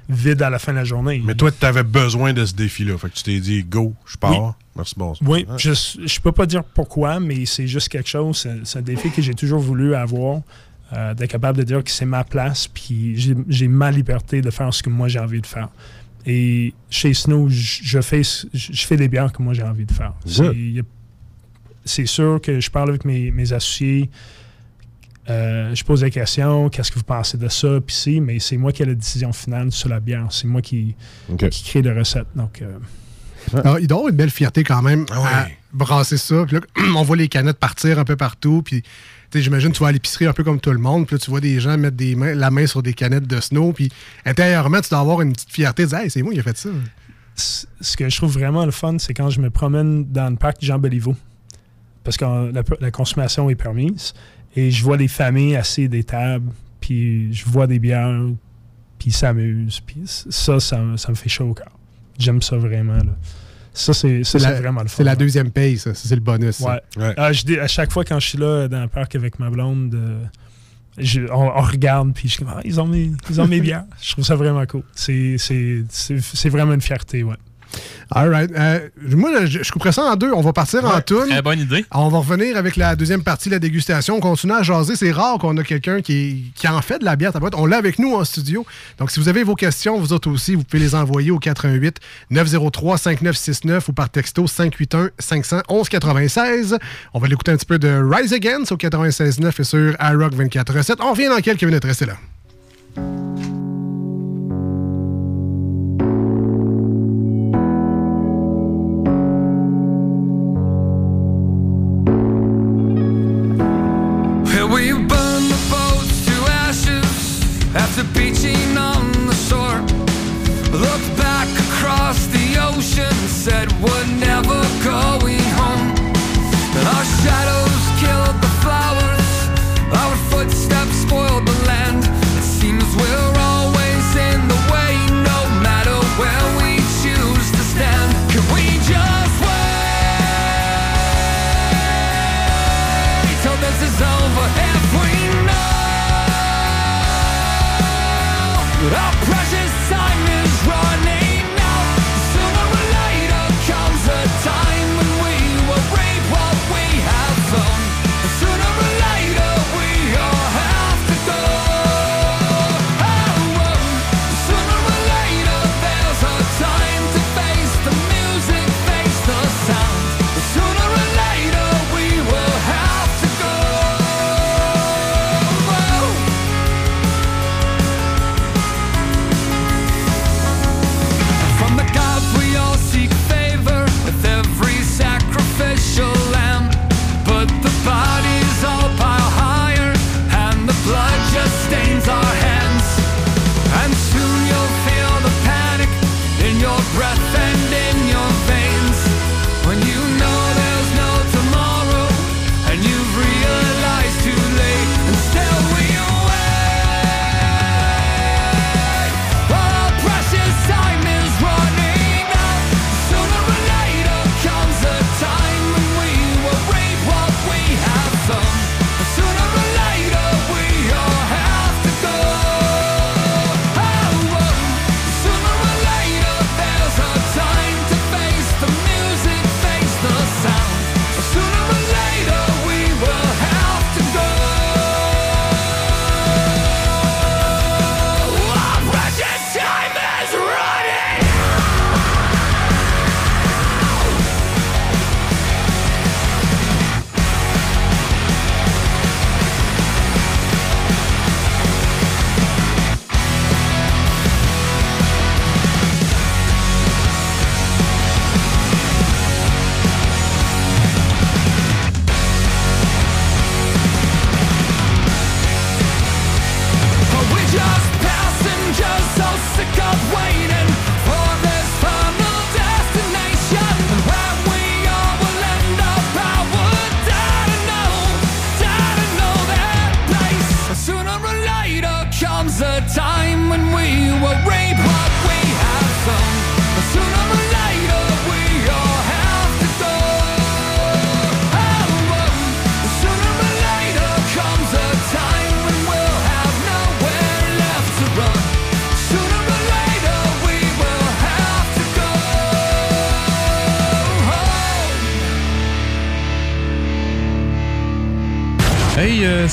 vide à la fin de la journée. Mais toi, tu avais besoin de ce défi-là. Fait que tu t'es dit, go, je pars. Oui. Merci, bon. Oui, je ne peux pas dire pourquoi, mais c'est juste quelque chose. C'est un défi que j'ai toujours voulu avoir, euh, d'être capable de dire que c'est ma place, puis j'ai- ma liberté de faire ce que moi j'ai envie de faire. Et chez Snow, je fais, je fais des bières que moi j'ai envie de faire. C'est sûr que je parle avec mes, mes associés, euh, je pose des questions, qu'est-ce que vous pensez de ça, puis si, mais c'est moi qui ai la décision finale sur la bière. C'est moi qui crée les recettes. Donc, euh, Alors, il doit avoir une belle fierté quand même Ah ouais. à brasser ça. Puis là, on voit les canettes partir un peu partout. Puis, j'imagine tu vas à l'épicerie un peu comme tout le monde. Puis là, tu vois des gens mettre des mains- la main sur des canettes de snow. Puis intérieurement, tu dois avoir une petite fierté de dire Hey, c'est moi qui ai fait ça. c- ce que je trouve vraiment le fun, c'est quand je me promène dans le parc Jean Béliveau. Parce que euh, la, la consommation est permise. Et je vois les familles assises des tables, puis je vois des bières, puis ils s'amusent. Puis ça, ça, me- ça me fait chaud au cœur. J'aime ça vraiment. Là. Ça, c'est vraiment le fun. C'est la là. deuxième paye, ça. C'est le bonus. Ouais. Ouais. Ah, je dis- à chaque fois quand je suis là dans le parc avec ma blonde, euh, je- on, on regarde, puis je suis comme, Ah, ils, ont mes, ils ont mes bières. Je trouve ça vraiment cool. C'est- C'est c'est- c'est vraiment une fierté, ouais. All right. Euh, moi, je, je couperais ça en deux. On va partir en toune. Très bonne idée. On va revenir avec la deuxième partie de la dégustation. On continue à jaser. C'est rare qu'on a quelqu'un qui, qui en fait de la bière. On l'a avec nous en studio. Donc, si vous avez vos questions, vous autres aussi, vous pouvez les envoyer au 88 903 5969 ou par texto 581 511 96. On va l'écouter un petit peu de Rise Against au 96.9 et sur iRock 24.7. On revient dans quelques minutes. Restez là.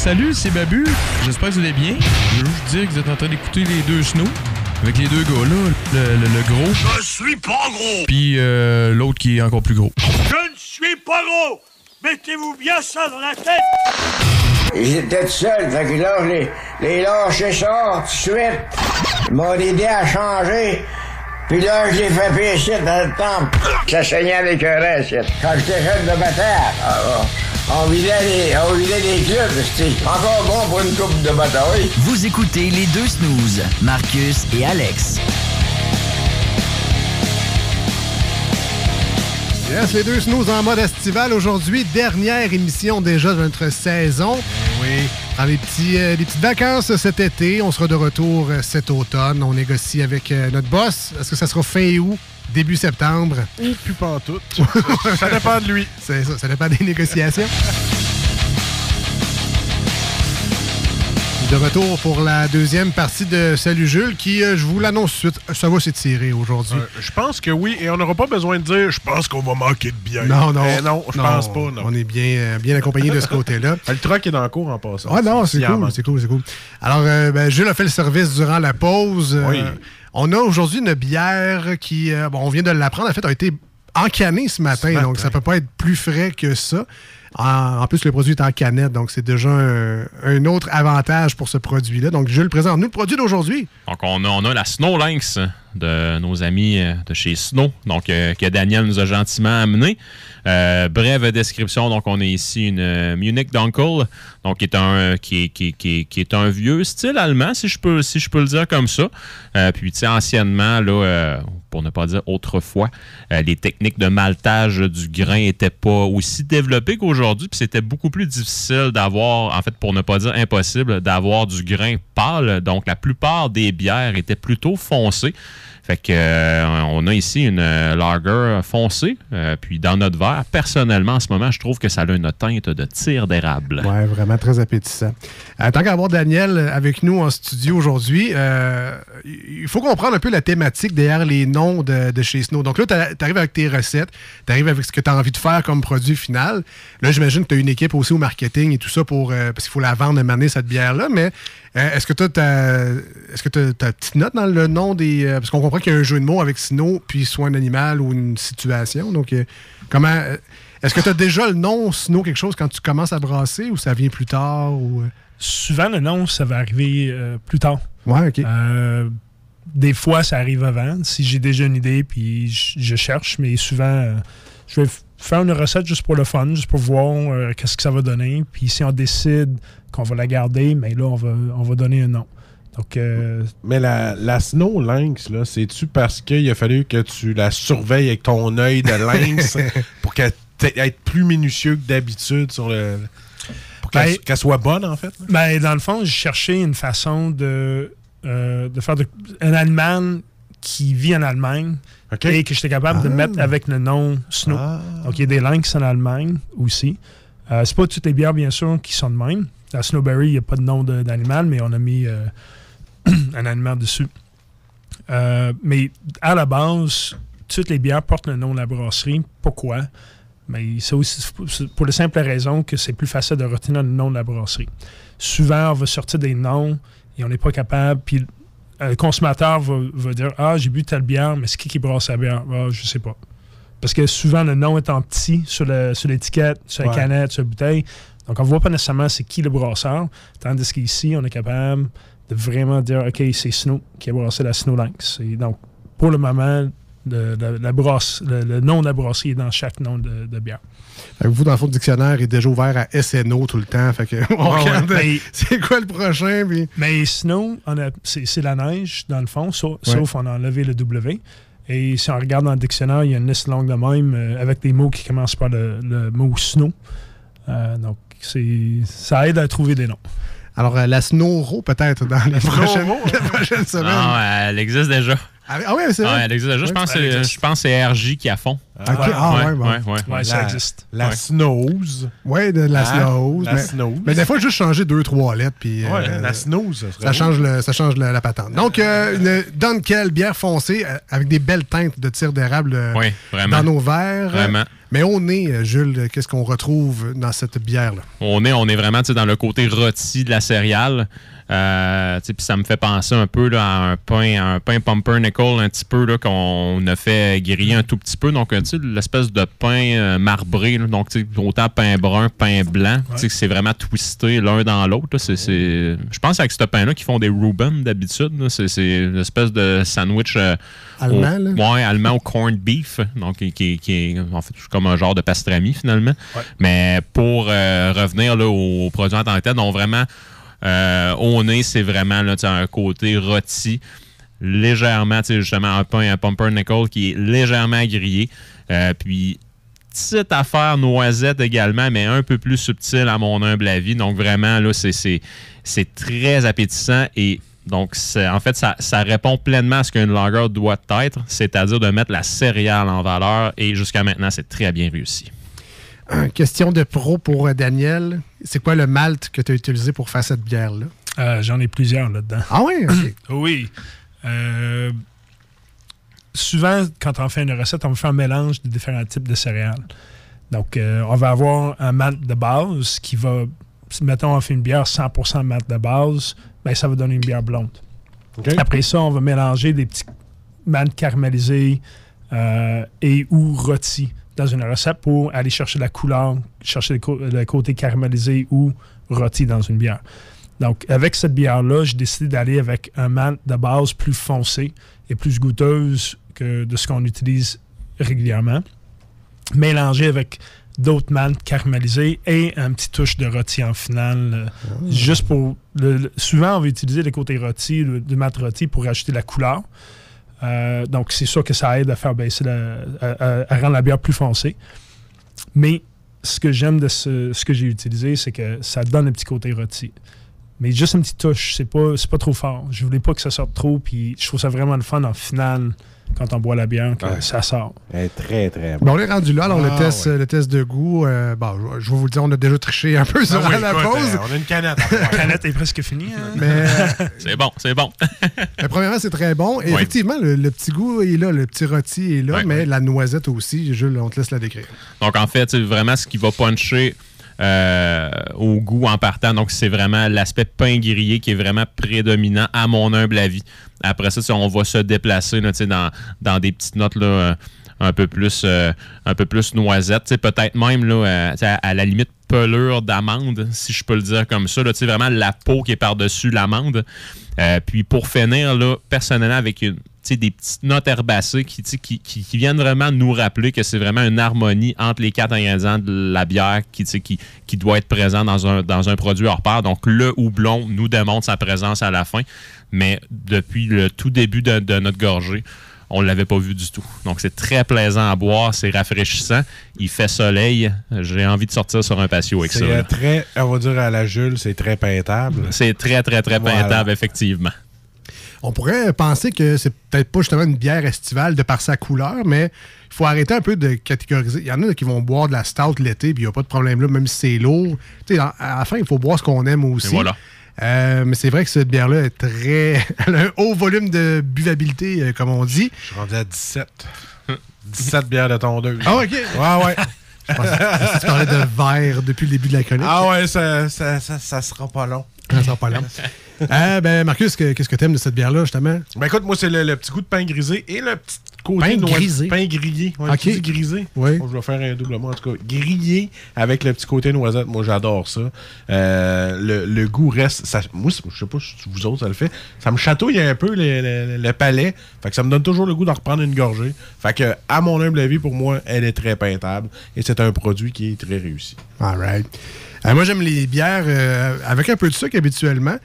Salut, c'est Babu. J'espère que vous allez bien. Je veux juste dire que vous êtes en train d'écouter les deux snows. Avec les deux gars là, le, le- le gros. Je suis pas gros. Puis euh, l'autre qui est encore plus gros. Je ne suis pas gros. Mettez-vous bien ça dans la tête. J'étais tout seul, fait que là, je les, les lâché ça tout de suite. Ils m'ont aidé à changer. Puis là, je l'ai fait pécher dans le temple. Ça saignait avec un reste. Quand j'étais jeune de bataille, ah, ah, on vidait les, on vidait les clubs. C'était encore bon pour une coupe de bataille. Vous écoutez les deux snooze, Marcus et Alex. Yes, les deux snooze en mode estival aujourd'hui. Dernière émission déjà de notre saison. Oui. Dans les, petits, euh, les petites vacances cet été. On sera de retour euh, cet automne. On négocie avec euh, notre boss. Est-ce que ça sera fin août, début septembre? Plus pas en tout. ça dépend de lui. C'est ça, ça dépend des négociations. De retour pour la deuxième partie de Salut Jules, qui, euh, je vous l'annonce tout de suite, ça va s'étirer aujourd'hui. Euh, je pense que oui, et on n'aura pas besoin de dire je pense qu'on va manquer de bière. Non, non. Eh non, je pense pas, non. On est bien, euh, bien accompagné de ce côté-là. Le truck est dans le cours en passant. Ah non, c'est cool, c'est cool, c'est cool. Alors, euh, ben, Jules a fait le service durant la pause. Euh, Oui. On a aujourd'hui une bière qui, euh, bon, on vient de l'apprendre, en fait, a été encanée ce matin, Ce donc matin. ça peut pas être plus frais que ça. En, en plus, le produit est en canette, donc c'est déjà un, un autre avantage pour ce produit-là. Donc, Jules, présente-nous le produit d'aujourd'hui. Donc, on a, on a la Snow Lynx de nos amis euh, de chez Snow, donc euh, que Daniel nous a gentiment amené. Euh, brève description, donc on est ici une euh, Munich Dunkel, donc qui est un qui qui, qui est- un vieux style allemand, si je peux si je le dire comme ça. Puis anciennement là, pour ne pas dire autrefois, les techniques de maltage du grain étaient pas aussi développées qu'aujourd'hui, puis c'était beaucoup plus difficile d'avoir, en fait pour ne pas dire impossible, d'avoir du grain pâle. Donc la plupart des bières étaient plutôt foncées. Fait que euh, on a ici une euh, lager foncée, euh, puis dans notre verre, personnellement en ce moment, je trouve que ça a une teinte de tir d'érable. Ouais, vraiment très appétissant. Tant qu'à avoir Daniel avec nous en studio aujourd'hui, il faut comprendre un peu la thématique derrière les noms de, de chez Snow. Donc là, tu arrives avec tes recettes, tu arrives avec ce que tu as envie de faire comme produit final. Là, j'imagine que tu as une équipe aussi au marketing et tout ça pour parce qu'il faut la vendre et mener cette bière-là. Mais est-ce que tu as est-ce que tu ta petite note dans le nom des. euh, parce qu'on comprend qu'il y a un jeu de mots avec Snow, puis soit un animal ou une situation. Donc, euh, comment. euh, est-ce que tu as déjà le nom Snow quelque chose quand tu commences à brasser ou ça vient plus tard? Ou... euh? Souvent, le nom, ça va arriver euh, plus tard. Ouais, OK. Euh, des fois, ça arrive avant, si j'ai déjà une idée, puis je, je cherche, mais souvent, euh, je vais faire une recette juste pour le fun, juste pour voir euh, qu'est-ce que ça va donner. Puis si on décide qu'on va la garder, mais là, on va, on va donner un nom. Donc, euh, Mais la, la Snow Lynx, là, c'est-tu parce qu'il a fallu que tu la surveilles avec ton œil de lynx pour qu'elle être plus minutieux que d'habitude sur le. pour qu'elle Ben- soit bonne, en fait? Ben, dans le fond, j'ai cherché une façon de, euh, de faire de- un animal qui vit en Allemagne et que j'étais capable de Ah. mettre avec le nom Snow. Donc, il y a des lynx en Allemagne aussi. Euh, c'est pas toutes les bières, bien sûr, qui sont de même. La Snowberry, il n'y a pas de nom d'animal, mais on a mis euh, un animal dessus. Euh, mais à la base, toutes les bières portent le nom de la brasserie. Pourquoi? Mais c'est aussi pour la simple raison que c'est plus facile de retenir le nom de la brasserie. Souvent, on va sortir des noms et on n'est pas capable. Puis le consommateur va, va dire Ah, j'ai bu telle bière, mais c'est qui qui brasse la bière Ah, Je sais pas. Parce que souvent, le nom est en petit sur le- sur l'étiquette, sur la canette, sur la bouteille. Donc, on ne voit pas nécessairement c'est qui le brasseur. Tandis qu'ici, on est capable de vraiment dire OK, c'est Snow qui a brassé la Snow Lynx. Et donc, pour le moment, la brasse, le, le nom de la brasserie est dans chaque nom de, de bière. Vous, dans le fond, le dictionnaire est déjà ouvert à SNO tout le temps. Fait que on Ouais, regarde, ouais. Mais- c'est quoi le prochain? Puis... Mais Snow, on a- c'est c'est la neige, dans le fond, sauf, Ouais. sauf on a enlevé le W. Et si on regarde dans le dictionnaire, il y a une liste longue de même euh, avec des mots qui commencent par le, le mot snow. Euh, donc, c'est ça aide à trouver des noms. Alors, euh, la Snowro, peut-être, dans les prochaines, la prochaine semaine. Non, elle existe déjà. Ah, ah ouais, c'est vrai? Ouais, elle existe déjà. Je Ouais, pense, que c'est- RJ qui a fond. Ah ouais, bon. ouais, ouais. Ouais, ça la, existe. La Ouais. Snooze. Ouais, de la? Snooze. La mais, Snooze. mais des fois, juste changer deux, trois lettres. Puis, Ouais, euh, la Snooze, ça change, le, ça change le- la patente. Donc, euh, une Dunkel, bière foncée euh, avec des belles teintes de tir d'érable Oui, vraiment. dans nos verres. Vraiment. Mais nez, euh, Jules, qu'est-ce qu'on retrouve dans cette bière-là? On est, on est vraiment tu sais, dans le côté rôti de la céréale. Euh, puis ça me fait penser un peu là, à un pain, à un pain pumpernickel un petit peu là, qu'on a fait griller un tout petit peu. Donc, euh, l'espèce de pain euh, marbré. là. donc, autant pain brun, pain blanc. C'est vraiment twisté l'un dans l'autre. Je pense avec ce pain-là qu'ils font des Reuben d'habitude. C'est, une espèce de sandwich euh, Allemand, au, là? Ouais, allemand au corned beef. Donc, qui, qui- qui est en fait comme un genre de pastrami finalement. Mais pour revenir là, aux produits en tant que tel, donc vraiment, euh, au nez, c'est vraiment là, un côté rôti, légèrement, justement, un pain, un pumpernickel qui est légèrement grillé. Euh, puis, petite affaire noisette également, mais un peu plus subtile à mon humble avis. Donc, vraiment, là, c'est- très appétissant et donc, en fait, ça, ça répond pleinement à ce qu'une lager doit être, c'est-à-dire de mettre la céréale en valeur et jusqu'à maintenant, c'est très bien réussi. Euh, Question de pro pour euh, Daniel. C'est quoi le malt que tu as utilisé pour faire cette bière-là? Euh, J'en ai plusieurs là-dedans. Ah oui? OK. oui. Euh, souvent, quand on fait une recette, on fait un mélange de différents types de céréales. Donc, euh, on va avoir un malt de base qui va, mettons, on fait une bière 100% malt de base, ben, ça va donner une bière blonde. Après ça, on va mélanger des petits maltes caramélisés et ou rôtis dans une recette pour aller chercher la couleur, chercher le, le côté caramélisé ou rôti dans une bière. Donc, avec cette bière-là, j'ai décidé d'aller avec un malt de base plus foncé et plus goûteuse que de ce qu'on utilise régulièrement, mélangé avec d'autres maltes caramélisés et un petit touche de rôti en finale. euh, Juste pour. le- le- souvent, on va utiliser le côté rôti, le, du malt rôti pour ajouter la couleur. Euh, donc, c'est sûr que ça aide à faire baisser la, à, rendre la bière plus foncée. Mais ce que j'aime de ce, que j'ai utilisé, c'est que ça donne un petit côté rôti. Mais juste une petite touche, c'est pas, pas trop fort. Je voulais pas que ça sorte trop, puis je trouve ça vraiment le fun en finale quand on boit la bière, que Ouais. ça sort. Elle est très, très Bon, on est rendu là. Alors, le, Ah, test, ouais. le test de goût, euh, bon, je, je vais vous le dire, on a déjà triché un peu sur Ah oui, la écoute, pause. euh, on a une canette La canette est presque finie. hein? Mais, euh, C'est bon, c'est bon. mais premièrement, c'est très bon. Et Oui. effectivement, le, le petit goût est là, le petit rôti est là, mais la noisette aussi. Jules, on te laisse la décrire. Donc, en fait, c'est vraiment ce qui va puncher euh, au goût en partant. Donc, c'est vraiment l'aspect pain grillé qui est vraiment prédominant, à mon humble avis. Après ça, on va se déplacer là, dans, dans des petites notes euh, un peu plus euh, un peu plus noisette. Peut-être même là, euh, à, la limite pelure d'amande, si je peux le dire comme ça. Là, vraiment la peau qui est par-dessus l'amande. Euh, puis pour finir, là, personnellement, avec des petites notes herbacées qui, viennent vraiment nous rappeler que c'est vraiment une harmonie entre les quatre ingrédients de la bière qui, doit être présent dans un, produit hors pair. Donc, le houblon nous démontre sa présence à la fin, mais depuis le tout début de notre gorgée, on ne l'avait pas vu du tout. Donc, c'est très plaisant à boire, c'est rafraîchissant, il fait soleil. J'ai envie de sortir sur un patio avec ça. C'est là. très, on va dire à la Jules, c'est très peintable. C'est très, très, très Voilà. peintable, effectivement. On pourrait penser que c'est peut-être pas justement une bière estivale de par sa couleur, mais il faut arrêter un peu de catégoriser. Il y en a qui vont boire de la stout l'été, puis il n'y a pas de problème là, même si c'est lourd. Tu sais, à à la fin, il faut boire ce qu'on aime aussi. Et voilà. Euh, mais c'est vrai que cette bière-là est très. Elle a un haut volume de buvabilité, euh, comme on dit. Je suis rendu à 17. 17 bières de tondeuse. Ah, OK. Ouais, ouais. Je pensais que tu parlais de verre depuis le début de la chronique. Ah ouais, ça, ça, ça, ça sera pas long. Ça sera pas long. Ah, ben, Marcus, que- qu'est-ce que tu aimes de cette bière-là, justement? Ben écoute, moi, c'est le, le petit goût de pain grisé et le petit côté Pain noix- grisé? Pain grillé. Ouais, Ok. tu dis grisé. Oui. Bon, je vais faire un double mot, en tout cas. Grillé avec le petit côté noisette. Moi, j'adore ça. Euh, le, le goût reste. Ça, moi, je sais pas si vous autres, ça le fait. Ça me chatouille un peu le, le- le palais. Fait que ça me donne toujours le goût d'en reprendre une gorgée. Fait que, à mon humble avis, pour moi, elle est très peintable. Et c'est un produit qui est très réussi. All right. Euh, moi, j'aime les bières euh, avec un peu de sucre habituellement.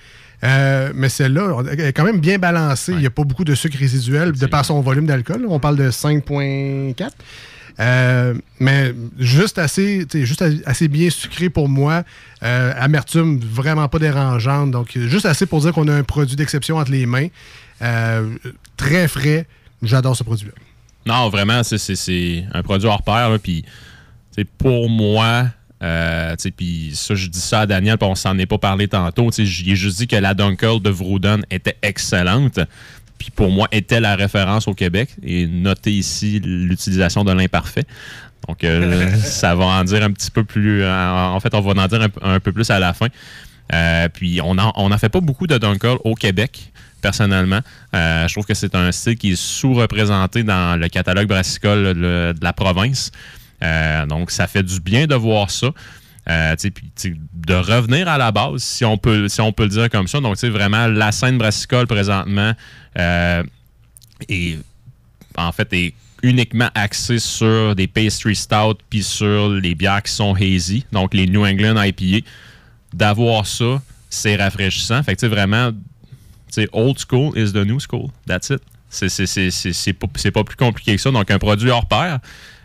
Euh, mais celle-là, est quand même bien balancée. Il n'y a pas beaucoup de sucre résiduel de par son volume d'alcool. On parle de 5,4. Euh, mais juste assez, juste assez bien sucré pour moi. Euh, amertume vraiment pas dérangeante. Donc, juste assez pour dire qu'on a un produit d'exception entre les mains. Très frais. J'adore ce produit-là. Non, vraiment, c'est- un produit hors pair. Puis, pour moi, euh, puis ça, je dis ça à Daniel, puis on s'en est pas parlé tantôt. tu sais, J'y ai juste dit que la Dunkel de Vrouden était excellente. Puis pour moi, était la référence au Québec. Et notez ici l'utilisation de l'imparfait. Donc, euh, ça va en dire un petit peu plus. En, en fait, on va en dire un, un peu plus à la fin. Euh, puis, on n'en on en fait pas beaucoup de Dunkel au Québec, personnellement. Euh, je trouve que c'est un style qui est sous-représenté dans le catalogue brassicole le- de la province. Euh, donc, ça fait du bien de voir ça. Euh, de revenir à la base, si on peut, si on peut le dire comme ça. Donc, vraiment, la scène brassicole présentement euh, est en fait, est uniquement axée sur des pastry stout puis sur les bières qui sont hazy, donc les New England IPA. D'avoir ça, c'est rafraîchissant. Fait que, tu sais, vraiment, tu sais, old school is the new school. That's it. C'est- pas, pas plus compliqué que ça. Donc, un produit hors pair,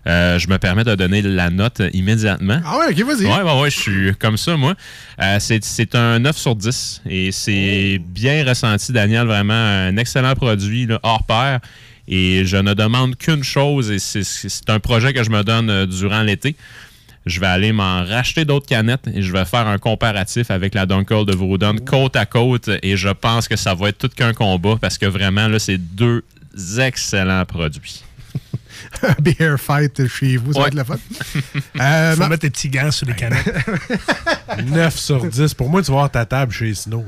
euh, je me permets de donner la note immédiatement. Ah ouais, ok, vas-y. Ouais, ouais, ouais, je suis comme ça, moi. Euh, c'est un 9 sur 10 et c'est bien ressenti, Daniel. Vraiment un excellent produit, là, hors pair. Et je ne demande qu'une chose et c'est- un projet que je me donne euh, durant l'été. Je vais aller m'en racheter d'autres canettes et je vais faire un comparatif avec la Dunkel de Vroudon côte à côte. Et je pense que ça va être tout qu'un combat parce que vraiment, là, c'est deux excellents produits. un beer fight chez vous, ça va être le fun. Euh, Faut ma- mettre des petits gants sur les canettes. 9 sur 10. Pour moi, tu vas avoir ta table chez Snow.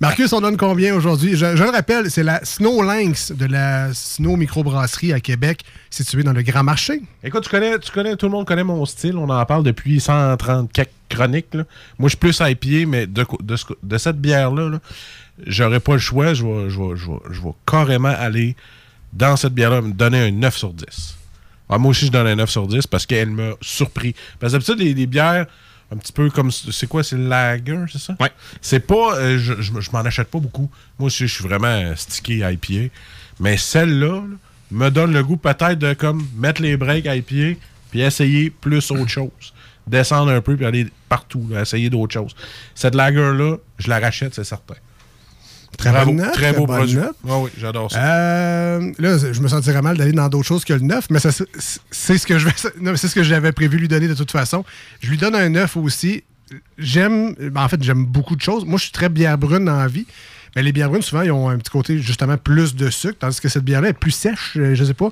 Marcus, on donne combien aujourd'hui? Je, je le rappelle, c'est la Snow Lynx de la Snow Microbrasserie à Québec, située dans le Grand Marché. Écoute, tu connais, tu connais, tout le monde connaît mon style. On en parle depuis 130 quelques chroniques. là. Moi, je suis plus IPA, mais de, co- de, ce- de cette bière-là, là, j'aurais pas le choix. Je vais, je, vais, je, vais, je vais carrément aller dans cette bière-là me donner un 9 sur 10. Ah, moi aussi, je donne un 9 sur 10 parce qu'elle m'a surpris. Parce que d'habitude, les, les bières, un petit peu comme. C'est quoi? C'est le lager, c'est ça? Oui. C'est pas. euh, je je, je m'en achète pas beaucoup. Moi aussi, je suis vraiment euh, stické IPA. Mais celle-là là, me donne le goût peut-être de comme mettre les breaks IPA puis essayer plus autre chose. Descendre un peu puis aller partout, là, essayer d'autres choses. Cette lager-là, je la rachète, c'est certain. Très Bravo, bonne note, très très beau bonne produit. note. Ah oui, j'adore ça. Euh, là, je me sentirais mal d'aller dans d'autres choses que le 9, mais c'est ce que je vais, non, c'est ce que j'avais prévu lui donner de toute façon. Je lui donne un 9 aussi. J'aime, en fait, j'aime beaucoup de choses. Moi, je suis très bière brune dans la vie. Mais les bières brunes, souvent, ils ont un petit côté, justement, plus de sucre, tandis que cette bière-là est plus sèche, euh, je sais pas.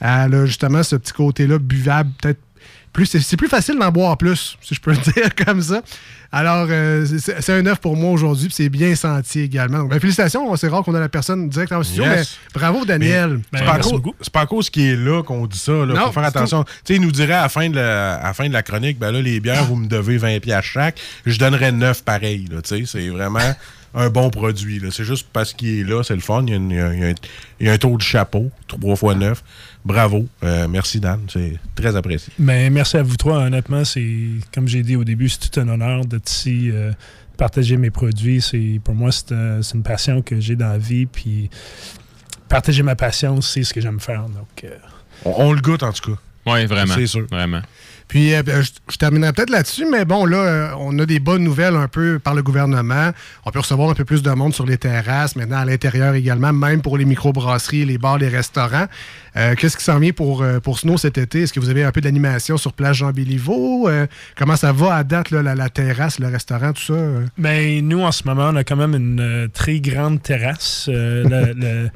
Elle a justement ce petit côté-là buvable, peut-être plus. C'est c'est plus facile d'en boire plus, si je peux le dire comme ça. Alors, euh, c'est un 9 pour moi aujourd'hui, puis c'est bien senti également. Donc, ben, félicitations, c'est rare qu'on a la personne direct en studio, Yes. mais bravo, Daniel. Mais c'est pas, à cause- c'est pas à cause qu'il est là qu'on dit ça. Là. Non, Faut faire attention. Tu sais, il nous dirait à la fin de la, à la, fin de la chronique, ben là, les bières, vous me devez 20 pièces chaque. Je donnerais 9 pareil. là, tu sais. C'est vraiment un bon produit. là. C'est juste parce qu'il est là, c'est le fun. Il y a, une- il y a- il y a un, il y a un taux de chapeau, 3 fois 9. Bravo. Euh, merci, Dan. C'est très apprécié. Mais merci à vous trois. Honnêtement, c'est comme j'ai dit au début, c'est tout un honneur d'être ici, euh, partager mes produits. C'est pour moi, c'est euh, une passion que j'ai dans la vie. Puis partager ma passion, c'est ce que j'aime faire. Donc, euh, On, on le goûte, en tout cas. Oui, vraiment. C'est sûr. Vraiment. Puis, euh, je, je terminerai peut-être là-dessus, mais bon, là, euh, on a des bonnes nouvelles un peu par le gouvernement. On peut recevoir un peu plus de monde sur les terrasses, maintenant à l'intérieur également, même pour les microbrasseries, les bars, les restaurants. Euh, Qu'est-ce qui s'en vient pour, pour Snow cet été? Est-ce que vous avez un peu d'animation sur Place Jean-Béliveau? Euh, comment ça va à date, là, la, la terrasse, le restaurant, tout ça? euh? Mais nous, en ce moment, on a quand même une très grande terrasse. Euh, le- le-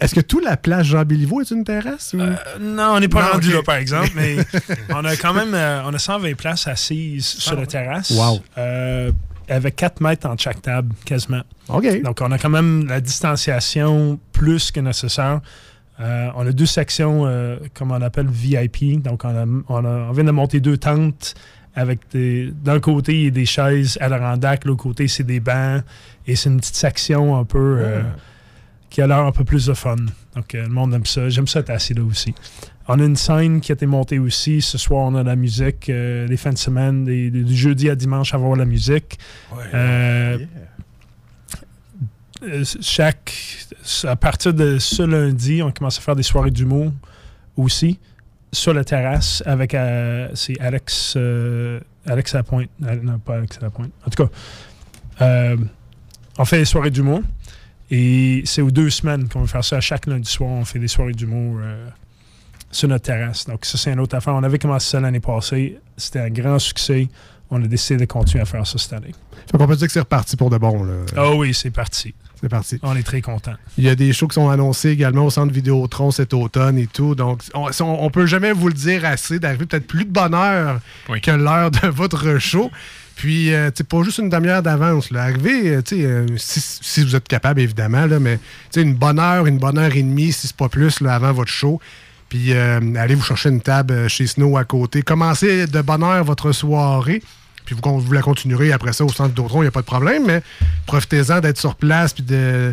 Est-ce que toute la place Jean-Béliveau est une terrasse? ou- non, on n'est pas Non, rendu là, par exemple, mais on a quand même euh, on a 120 places assises sur la terrasse. Wow. Euh, avec 4 mètres entre chaque table, quasiment. OK. Donc, on a quand même la distanciation plus que nécessaire. Euh, on a deux sections, euh, comme on appelle VIP. Donc, on, a- on, a- on vient de monter deux tentes avec des. D'un côté, il y a des chaises à la rendac, l'autre côté, c'est des bancs. Et c'est une petite section un peu. euh, qui a l'air un peu plus de fun. Donc, euh, le monde aime ça. J'aime ça être assis là aussi. On a une scène qui a été montée aussi. Ce soir, on a la musique. euh, les fins de semaine, du jeudi à dimanche, avoir la musique. Euh, euh, chaque à partir de ce lundi, on commence à faire des soirées d'humour aussi sur la terrasse avec c'est Alex Alex Lapointe. Non, pas Alex Lapointe. En tout cas, on fait des soirées d'humour et c'est aux deux semaines qu'on va faire ça. À chaque lundi soir, on fait des soirées d'humour euh, sur notre terrasse. Donc ça, c'est une autre affaire. On avait commencé ça l'année passée. C'était un grand succès. On a décidé de continuer à faire ça cette année. Fait qu'on peut dire que c'est reparti pour de bon. Là. Ah oui, c'est parti. C'est parti. On est très contents. Il y a des shows qui sont annoncés également au centre Vidéotron cet automne et tout. Donc, on, on, on peut jamais vous le dire assez d'arriver peut-être plus de bonne heure que l'heure de votre show. Puis, euh, tu pas juste une demi-heure d'avance. Arrivez, euh, tu sais, euh, si, vous êtes capable, évidemment, là, mais une bonne heure, une bonne heure et demie, si c'est pas plus, là, avant votre show. Puis, euh, allez vous chercher une table chez Snow à côté. Commencez de bonne heure votre soirée. Puis vous, la continuerez après ça au centre d'Autron, il n'y a pas de problème, mais profitez-en d'être sur place puis de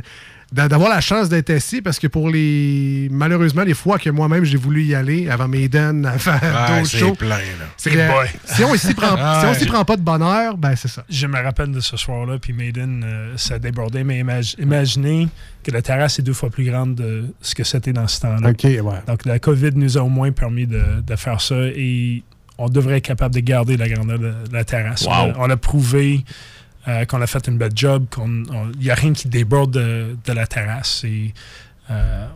d'avoir la chance d'être assis parce que pour les malheureusement les fois que moi-même j'ai voulu y aller avant Maiden avant Ouais, d'autres c'est shows plein, là. Hey si on s'y prend Ah, si on s'y prend pas de bonheur ben c'est ça Je me rappelle de ce soir-là, puis Maiden, euh, ça débordait, mais imag- imaginez que la terrasse est deux fois plus grande de ce que c'était dans ce temps-là. Ok, ouais. Donc la COVID nous a au moins permis de, de faire ça et on devrait être capable de garder la grandeur de, la terrasse. Wow. On, a, on a prouvé euh, qu'on a fait une belle job, qu'il n'y a rien qui déborde de, de la terrasse. Euh,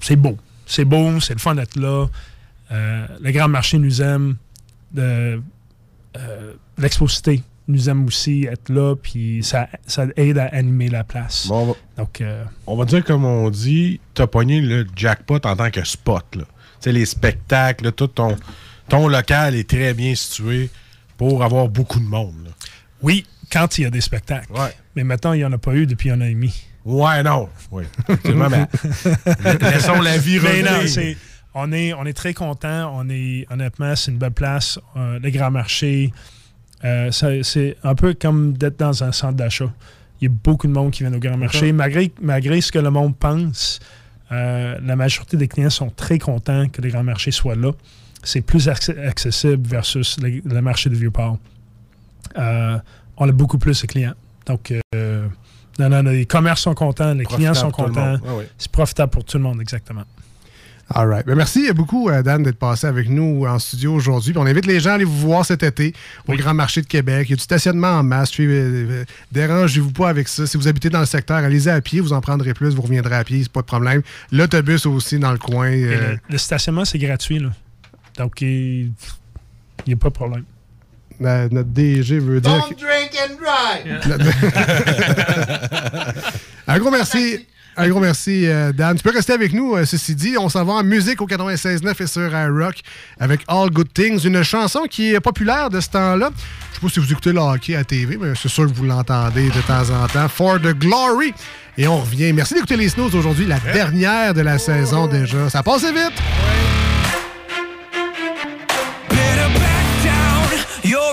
c'est beau. C'est beau, c'est le fun d'être là. Euh, le grand marché nous aime. L'exposité nous aime aussi être là, puis ça, ça aide à animer la place. Bon, on, va, Donc, on va dire comme on dit, t'as pogné le jackpot en tant que spot. là. Les spectacles, tout ton, ton local est très bien situé pour avoir beaucoup de monde. là. oui, quand il y a des spectacles. Mais maintenant, il n'y en a pas eu depuis un an et demi. Ouais, non. Oui. Mais laissons la vie Mais non, on, est, on est très content. On est, honnêtement, c'est une belle place. Euh, le grand marché, euh, c'est un peu comme d'être dans un centre d'achat. Il y a beaucoup de monde qui vient au grand marché. Malgré, malgré ce que le monde pense, euh, la majorité des clients sont très contents que les grands marchés soient là. C'est plus acc- accessible versus le, le marché de Vieux-Port. Euh, on a beaucoup plus de clients. Donc, euh, non, non, non, les commerces sont contents, les clients sont contents. Ah oui. C'est profitable pour tout le monde, exactement. All right. Ben, merci beaucoup, euh, Dan, d'être passé avec nous en studio aujourd'hui. On invite les gens à aller vous voir cet été au Grand Marché de Québec. Il y a du stationnement en masse. Euh, euh, dérangez-vous pas avec ça. Si vous habitez dans le secteur, allez-y à pied. Vous en prendrez plus. Vous reviendrez à pied. C'est pas de problème. L'autobus aussi dans le coin. Euh, le, le stationnement, c'est gratuit. Là. Donc, il n'y a pas de problème. Euh, notre DG veut dire. Don't drink and drive. Un gros merci. Un gros merci, euh, Dan. Tu peux rester avec nous, euh, ceci dit. On s'en va en musique au 96.9 et sur Rock avec All Good Things, une chanson qui est populaire de ce temps-là. Je sais pas si vous écoutez le hockey à TV, mais c'est sûr que vous l'entendez de temps en temps. For the Glory. Et on revient. Merci d'écouter les Snooze aujourd'hui, la dernière de la saison déjà. Ça passe vite.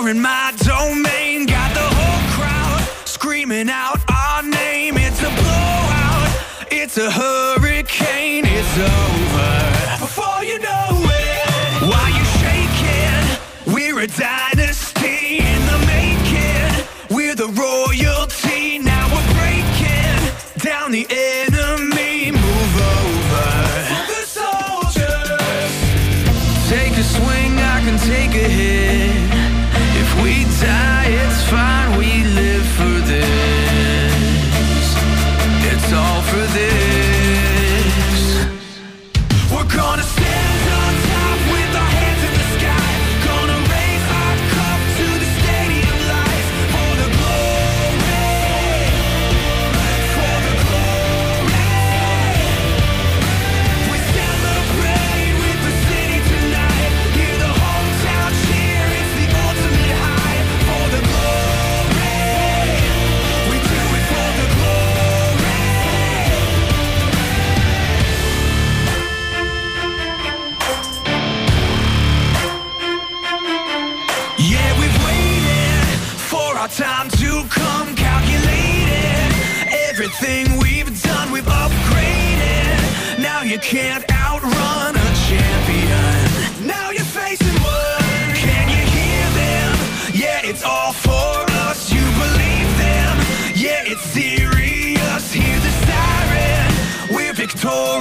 You're in my domain. Got the whole crowd screaming out our name. It's a blowout, it's a hurricane, it's over. Before you know it, why you're shaking? We're a dynasty in the making. We're the royalty, now we're breaking down the enemy. Can't outrun a champion. Now you're facing one. Can you hear them? Yeah, it's all for us. You believe them? Yeah, it's serious. Hear the siren. We're victorious.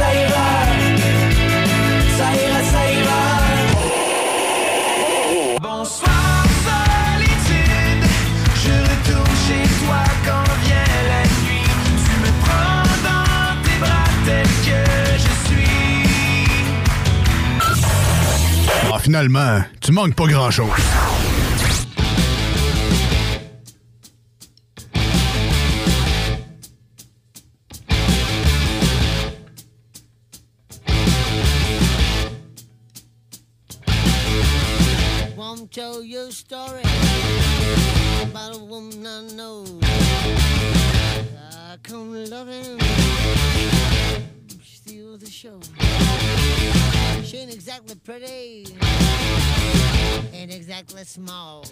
ça ira, ça ira. Ça ira. Bonsoir solitude, je retourne chez toi quand vient la nuit. Tu me prends dans tes bras tel que je suis. Ah, finalement, tu manques pas grand-chose. Pretty, ain't exactly small.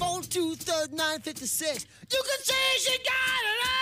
Four two third nine fifty six. You can say she got it all.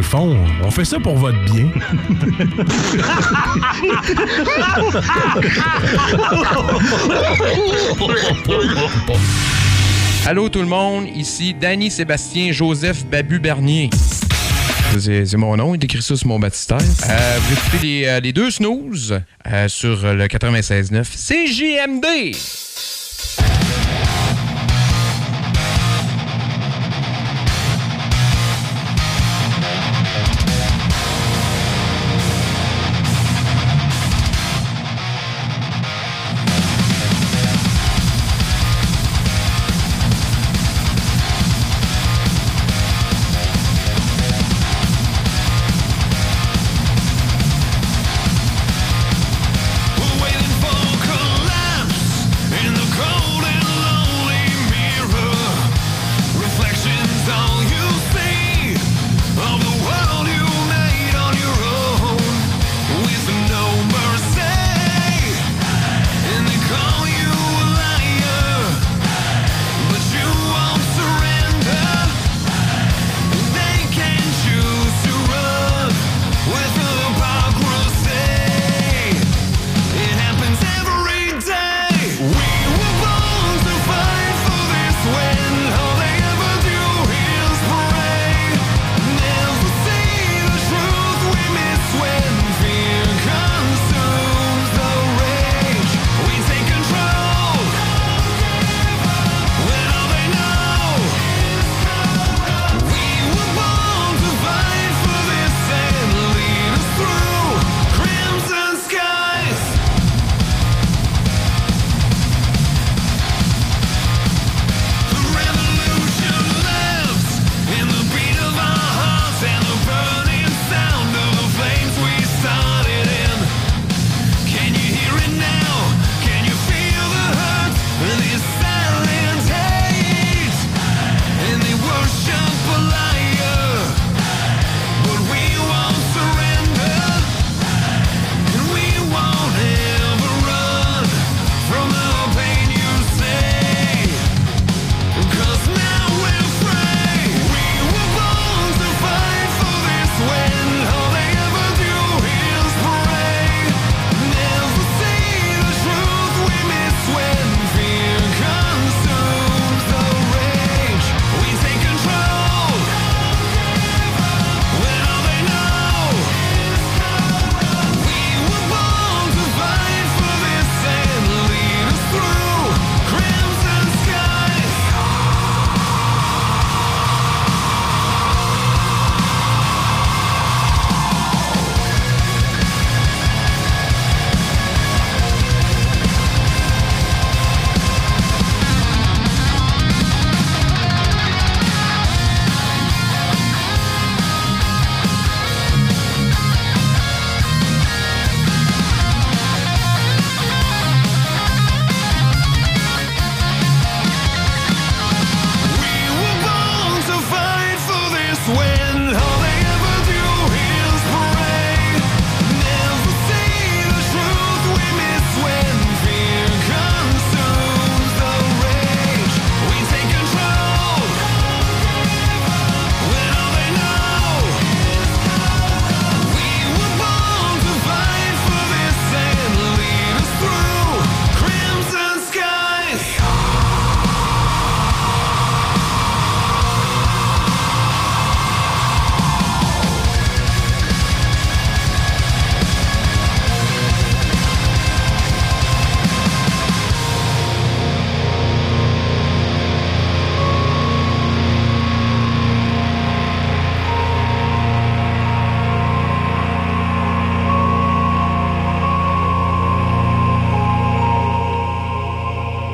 Le fond, on fait ça pour votre bien. Allô tout le monde, ici Danny Sébastien Joseph Babu Bernier. C'est mon nom, il écrit ça sur mon baptistère. Euh, vous écoutez les, euh, les deux snooze euh, sur le 96.9 CJMD.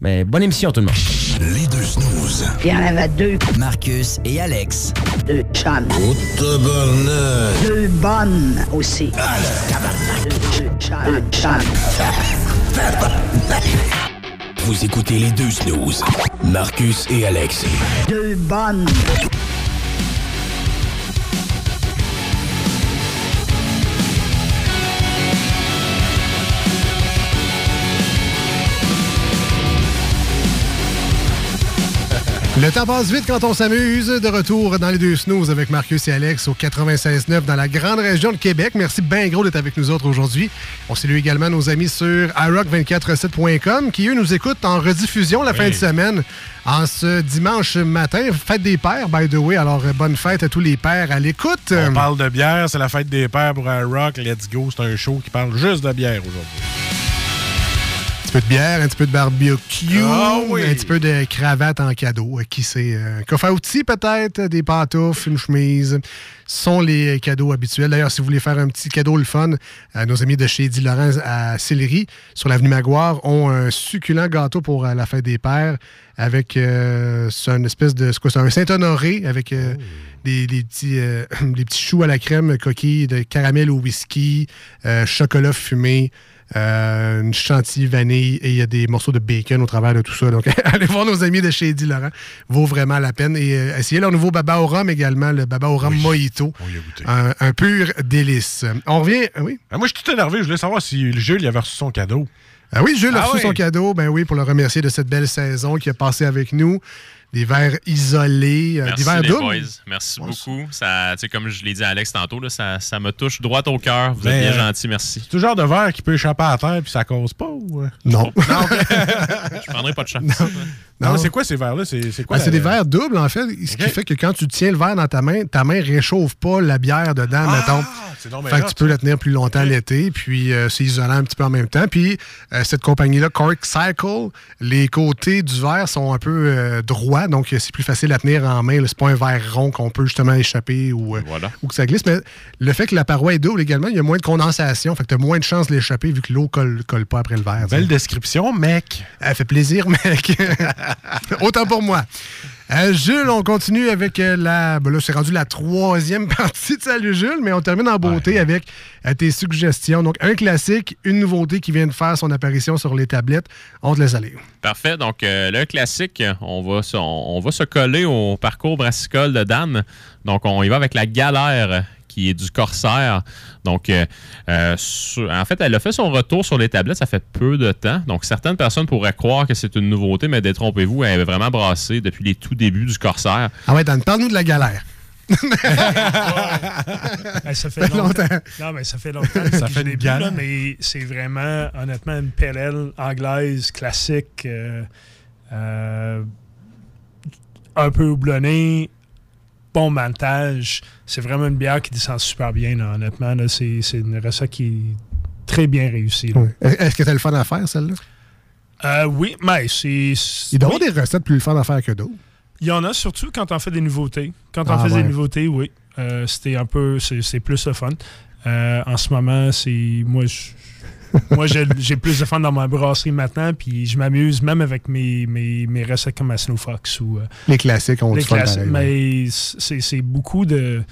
Mais bonne émission tout le monde. Les deux snooze. Il y en avait deux. Marcus et Alex. Deux chums. Deux bonnes aussi. Deux, deux chums. Deux chums. Vous écoutez les deux snooze. Marcus et Alex. Deux bonnes. Le temps passe vite quand on s'amuse. De retour dans les deux snooze avec Marcus et Alex au 96.9 dans la grande région de Québec. Merci bien gros d'être avec nous autres aujourd'hui. On salue également nos amis sur iRock247.com qui, eux, nous écoutent en rediffusion la fin de semaine en ce dimanche matin. Fête des pères, by the way. Alors, bonne fête à tous les pères à l'écoute. On parle de bière, c'est la fête des pères pour un rock. Let's go, c'est un show qui parle juste de bière aujourd'hui. Un petit peu de bière, un petit peu de barbecue, Ah oui. un petit peu de cravate en cadeau. Euh, Qui sait? euh, Un coffre à outils peut-être, des pantoufles, une chemise. Ce sont les cadeaux habituels. D'ailleurs, si vous voulez faire un petit cadeau le fun, euh, nos amis de chez Di Laurent à Sillery, sur l'avenue Maguire, ont un succulent gâteau pour euh, la fête des pères avec euh, une espèce de c'est quoi, c'est un Saint-Honoré avec euh, des, des petits, euh, des petits choux à la crème, coquilles de caramel au whisky, euh, chocolat fumé. Euh, une chantilly vanille et il y a des morceaux de bacon au travers de tout ça. Donc, allez voir nos amis de chez Eddie Laurent. Vaut vraiment la peine. Et euh, essayez leur nouveau baba au rhum également, le baba au rhum mojito. Un, un pur délice. On revient. ah Oui? Ah, moi, je suis tout énervé. Je voulais savoir si Jules avait reçu son cadeau. Ah oui, Jules a Ah reçu oui. son cadeau. Ben oui, pour le remercier de cette belle saison qui a passé avec nous. Des verres isolés, euh, des verres les doubles. boys. Merci beaucoup. Ça, comme je l'ai dit à Alex tantôt, là, ça, ça me touche droit au cœur. Vous êtes Ben, bien euh, gentil, merci. C'est tout genre de verre qui peut échapper à terre puis ça cause pas ou. euh? Non. Je prendrai pas de chance. Non, Non. mais c'est quoi ces verres-là? C'est c'est quoi? Ah, c'est la- des verres doubles, en fait, ce qui fait que quand tu tiens le verre dans ta main, ta main réchauffe pas la bière dedans, mettons. Ah, c'est donc bien Fait que tu peux la tenir plus longtemps l'été, puis euh, c'est isolant un petit peu en même temps. Puis euh, cette compagnie-là, Cork Cycle, les côtés du verre sont un peu euh, droits, donc euh, c'est plus facile à tenir en main. C'est pas un verre rond qu'on peut justement échapper ou, euh, ou que ça glisse. Mais le fait que la paroi est double également, il y a moins de condensation, fait que tu as moins de chances de l'échapper vu que l'eau colle, colle pas après le verre. Belle description, mec. Elle fait plaisir, mec. Autant pour moi. Euh, Jules, on continue avec euh, la. ben là, c'est rendu la troisième partie de Salut Jules, mais on termine en beauté avec euh, tes suggestions. Donc, un classique, une nouveauté qui vient de faire son apparition sur les tablettes. On te laisse aller. Parfait. Donc, euh, le classique, on va, se, on, on va se coller au parcours brassicole de Dan. Donc, on y va avec la galère qui est du Corsaire. Donc, euh, euh, sur- en fait, elle a fait son retour sur les tablettes, ça fait peu de temps. Donc, certaines personnes pourraient croire que c'est une nouveauté, mais détrompez-vous, elle est vraiment brassée depuis les tout débuts du Corsaire. Ah ouais, Dan, parle-nous de la galère. Hey, ça fait fait longtemps. longtemps. Non, mais ça fait longtemps Ça que fait galère. là, mais c'est vraiment, honnêtement, une PLL anglaise classique, euh, euh, un peu houblonnée, bon maltage. C'est vraiment une bière qui descend super bien, là, honnêtement. là. C'est c'est une recette qui est très bien réussie. Est-ce que t'as le fun à faire, celle-là? Euh, oui, mais c'est. Il doit y oui. des recettes plus le fun à faire que d'autres. Il y en a surtout quand on fait des nouveautés. Quand on Ah, fait ouais. des nouveautés, oui. Euh, C'était un peu. C'est c'est plus le fun. Euh, en ce moment, c'est. Moi, je- moi j'ai plus de fun dans ma brasserie maintenant, puis je m'amuse même avec mes, mes, mes recettes comme à Snow Fox ou. euh, Les classiques ont les pareil, Mais c'est c'est beaucoup de.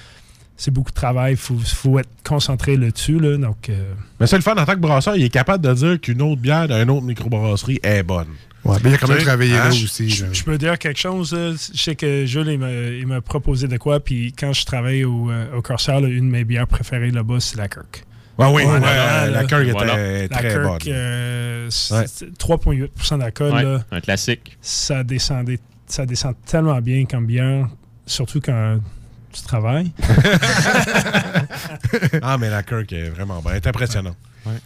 C'est beaucoup de travail. Il faut, faut être concentré là-dessus. Là, donc, euh, Mais c'est le fun en tant que brasseur, il est capable de dire qu'une autre bière d'une autre microbrasserie est bonne. Ouais, mais il a quand même travaillé hein, là je- aussi. Je, peux dire quelque chose. Je sais que Jules, il m'a, proposé de quoi. Puis quand je travaille au, euh, au Corsair, là, une de mes bières préférées là-bas, c'est la Kirk. Ouais, oui, ouais, là, la Kirk était Voilà. La très Kirk, bonne. euh, c'est- Ouais. c'est 3,8 d'alcool. Un classique. ça, descendait, ça descend tellement bien comme bière. Surtout quand Tu travailles. ah, mais la Kirk est vraiment bonne. Elle est impressionnante.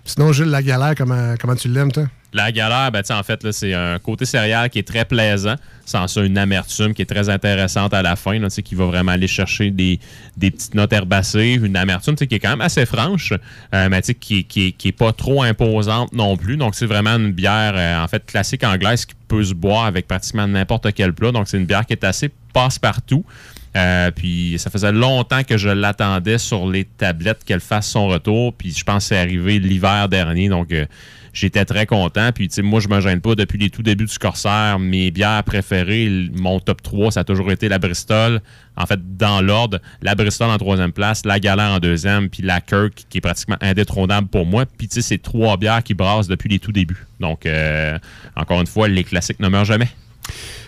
Sinon, Jules, la galère, comment, comment tu l'aimes, toi? La galère, ben, en fait, c'est un côté céréal qui est très plaisant. Sans ça, une amertume qui est très intéressante à la fin, là, qui va vraiment aller chercher des, petites notes herbacées. Une amertume qui est quand même assez franche, euh, mais qui, qui, pas trop imposante non plus. Donc, c'est vraiment une bière, euh, en fait, classique anglaise qui peut se boire avec pratiquement n'importe quel plat. Donc, c'est une bière qui est assez passe-partout. Euh, puis ça faisait longtemps que je l'attendais sur les tablettes qu'elle fasse son retour. Puis je pense que c'est arrivé l'hiver dernier. Donc j'étais très content. Puis tu sais, moi, je me gêne pas depuis les tout débuts du Corsair. Mes bières préférées, mon top 3, ça a toujours été la Bristol. En fait, dans l'ordre, la Bristol en troisième place, la Galère en deuxième, puis la Kirk qui est pratiquement indétrônable pour moi. Puis tu sais, c'est trois bières qui brassent depuis les tout débuts. Donc, euh, encore une fois, les classiques ne meurent jamais.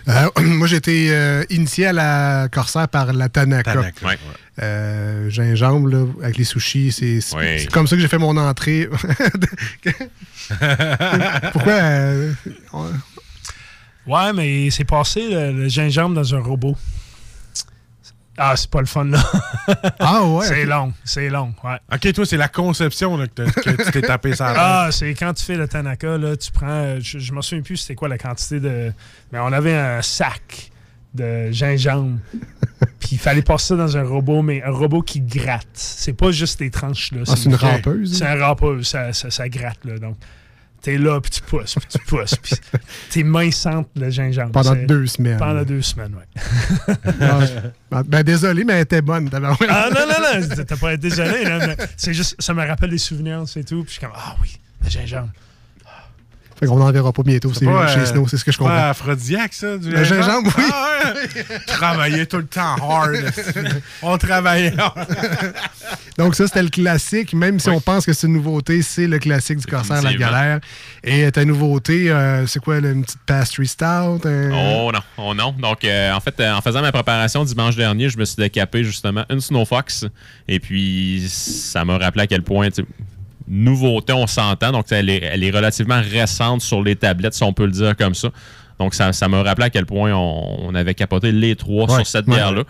Euh, moi, j'ai été euh, initié à la Corsair par la Tanaka. Tanaka, ouais. Euh, gingembre, là, avec les sushis. C'est Oui. comme ça que j'ai fait mon entrée. Pourquoi? euh, on- Ouais, mais c'est passé le, le gingembre dans un robot. Ah, c'est pas le fun, là. Ah ouais, C'est long, c'est long, ouais. OK, toi, c'est la conception là, que, tu t'es tapé ça. Ah, c'est quand tu fais le Tanaka, là, tu prends. Je, je me souviens plus c'était quoi la quantité de. Mais on avait un sac de gingembre. Puis il fallait passer ça dans un robot, mais un robot qui gratte. C'est pas juste des tranches, là. Ah, c'est une rampeuse, C'est hein? un rampeuse, ça, ça, ça gratte, là. Donc, t'es là, puis tu pousses, puis tu pousses. Puis tes mains sentent le gingembre. Pendant deux semaines. Pendant deux semaines, oui. Ah, ben, désolé, mais elle était bonne. Ah non, non, non, t'as pas été désolé. là, mais C'est juste, ça me rappelle des souvenirs, c'est tout. Puis je suis comme, ah oui, le gingembre. Fait qu'on n'en verra pas bientôt c'est pas, chez euh, Snow, c'est ce que je pas comprends. aphrodisiaque, ça, du Le gingembre, oui. Ah, ouais. Travailler tout le temps hard. On travaillait hard. Donc ça, c'était le classique. Même si on pense que c'est une nouveauté, c'est le classique du Corsair, la galère. Et ta nouveauté, euh, c'est quoi, une petite pastry stout? Oh non, oh non. Donc, euh, en fait, euh, en faisant ma préparation dimanche dernier, je me suis décapé justement une Snow Fox. Et puis, ça m'a rappelé à quel point, nouveauté, on s'entend. Donc, elle est, elle est relativement récente sur les tablettes, si on peut le dire comme ça. Donc, ça ça m'a rappelé à quel point on, on avait capoté les trois Ouais, sur cette ouais. bière-là.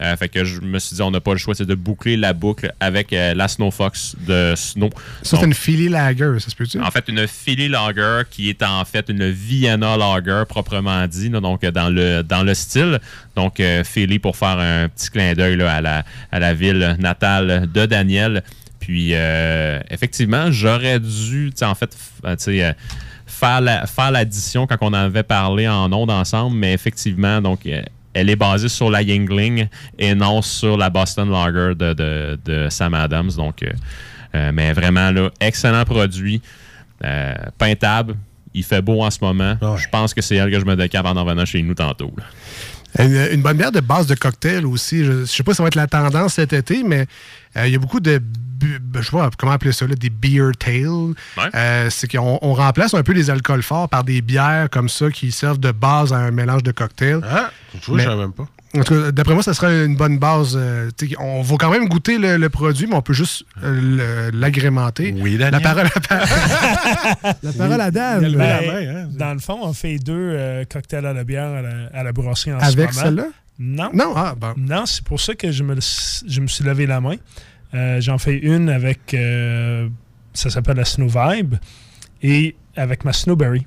Euh, fait que je me suis dit, on n'a pas le choix, c'est de boucler la boucle avec euh, la Snow Fox de Snow. Ça, c'est une Philly Lager, ça se peut-tu? en fait, une Philly Lager qui est en fait une Vienna Lager proprement dit, là, donc dans le, dans le style. Donc, euh, Philly pour faire un petit clin d'œil à, la, à la ville natale de Daniel. Puis, euh, effectivement, j'aurais dû, en fait, euh, euh, faire la- faire l'addition quand on en avait parlé en ondes ensemble, mais effectivement, donc, elle est basée sur la Yingling et non sur la Boston Lager de, de, de Sam Adams. Donc, euh, mais vraiment, là, excellent produit. Euh, peintable. Il fait beau en ce moment. Je pense que c'est elle que je me décape en en venant chez nous tantôt. là. Une, une bonne bière de base de cocktail aussi. Je ne sais pas si ça va être la tendance cet été, mais euh, il y a beaucoup de. bu- Je sais pas comment appeler ça, là, des beer tales. Euh, c'est qu'on on remplace un peu les alcools forts par des bières comme ça qui servent de base à un mélange de cocktail. Ah, vois, je savais même pas. En tout cas, d'après moi, ça serait une bonne base. euh, on va quand même goûter le, le produit, mais on peut juste euh, l'agrémenter. Oui, La Daniel. parole à, la parole à Dan. Ben, Dans le fond, on fait deux euh, cocktails à la bière à la, à la brasserie en ce Avec moment. celle-là? Non. Non, ah, bon. Non, c'est pour ça que je me, je me suis levé la main. Euh, J'en fais une avec. euh, ça s'appelle la Snow Vibe. Et avec ma Snowberry.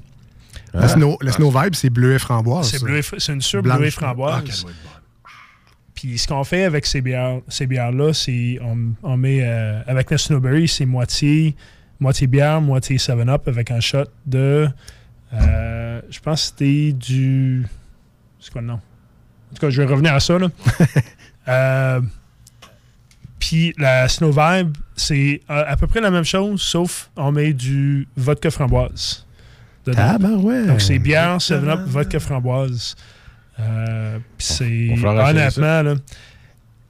La, snow, la Snow Vibe, c'est bleuet framboise. C'est une sur Blanche. bleuet framboise. Ah, Puis ce qu'on fait avec ces bières, ces bières-là, c'est on, on met euh, avec la Snowberry, c'est moitié, moitié bière, moitié 7-Up avec un shot de. euh, je pense que c'était du. C'est quoi le nom? En tout cas, je vais revenir à ça. Là. Euh, Puis la Snow Vibe, c'est à, à peu près la même chose, sauf on met du vodka framboise. dedans. Ah, ben ouais. Donc c'est bière, 7-Up, vodka framboise. Euh, c'est honnêtement, là,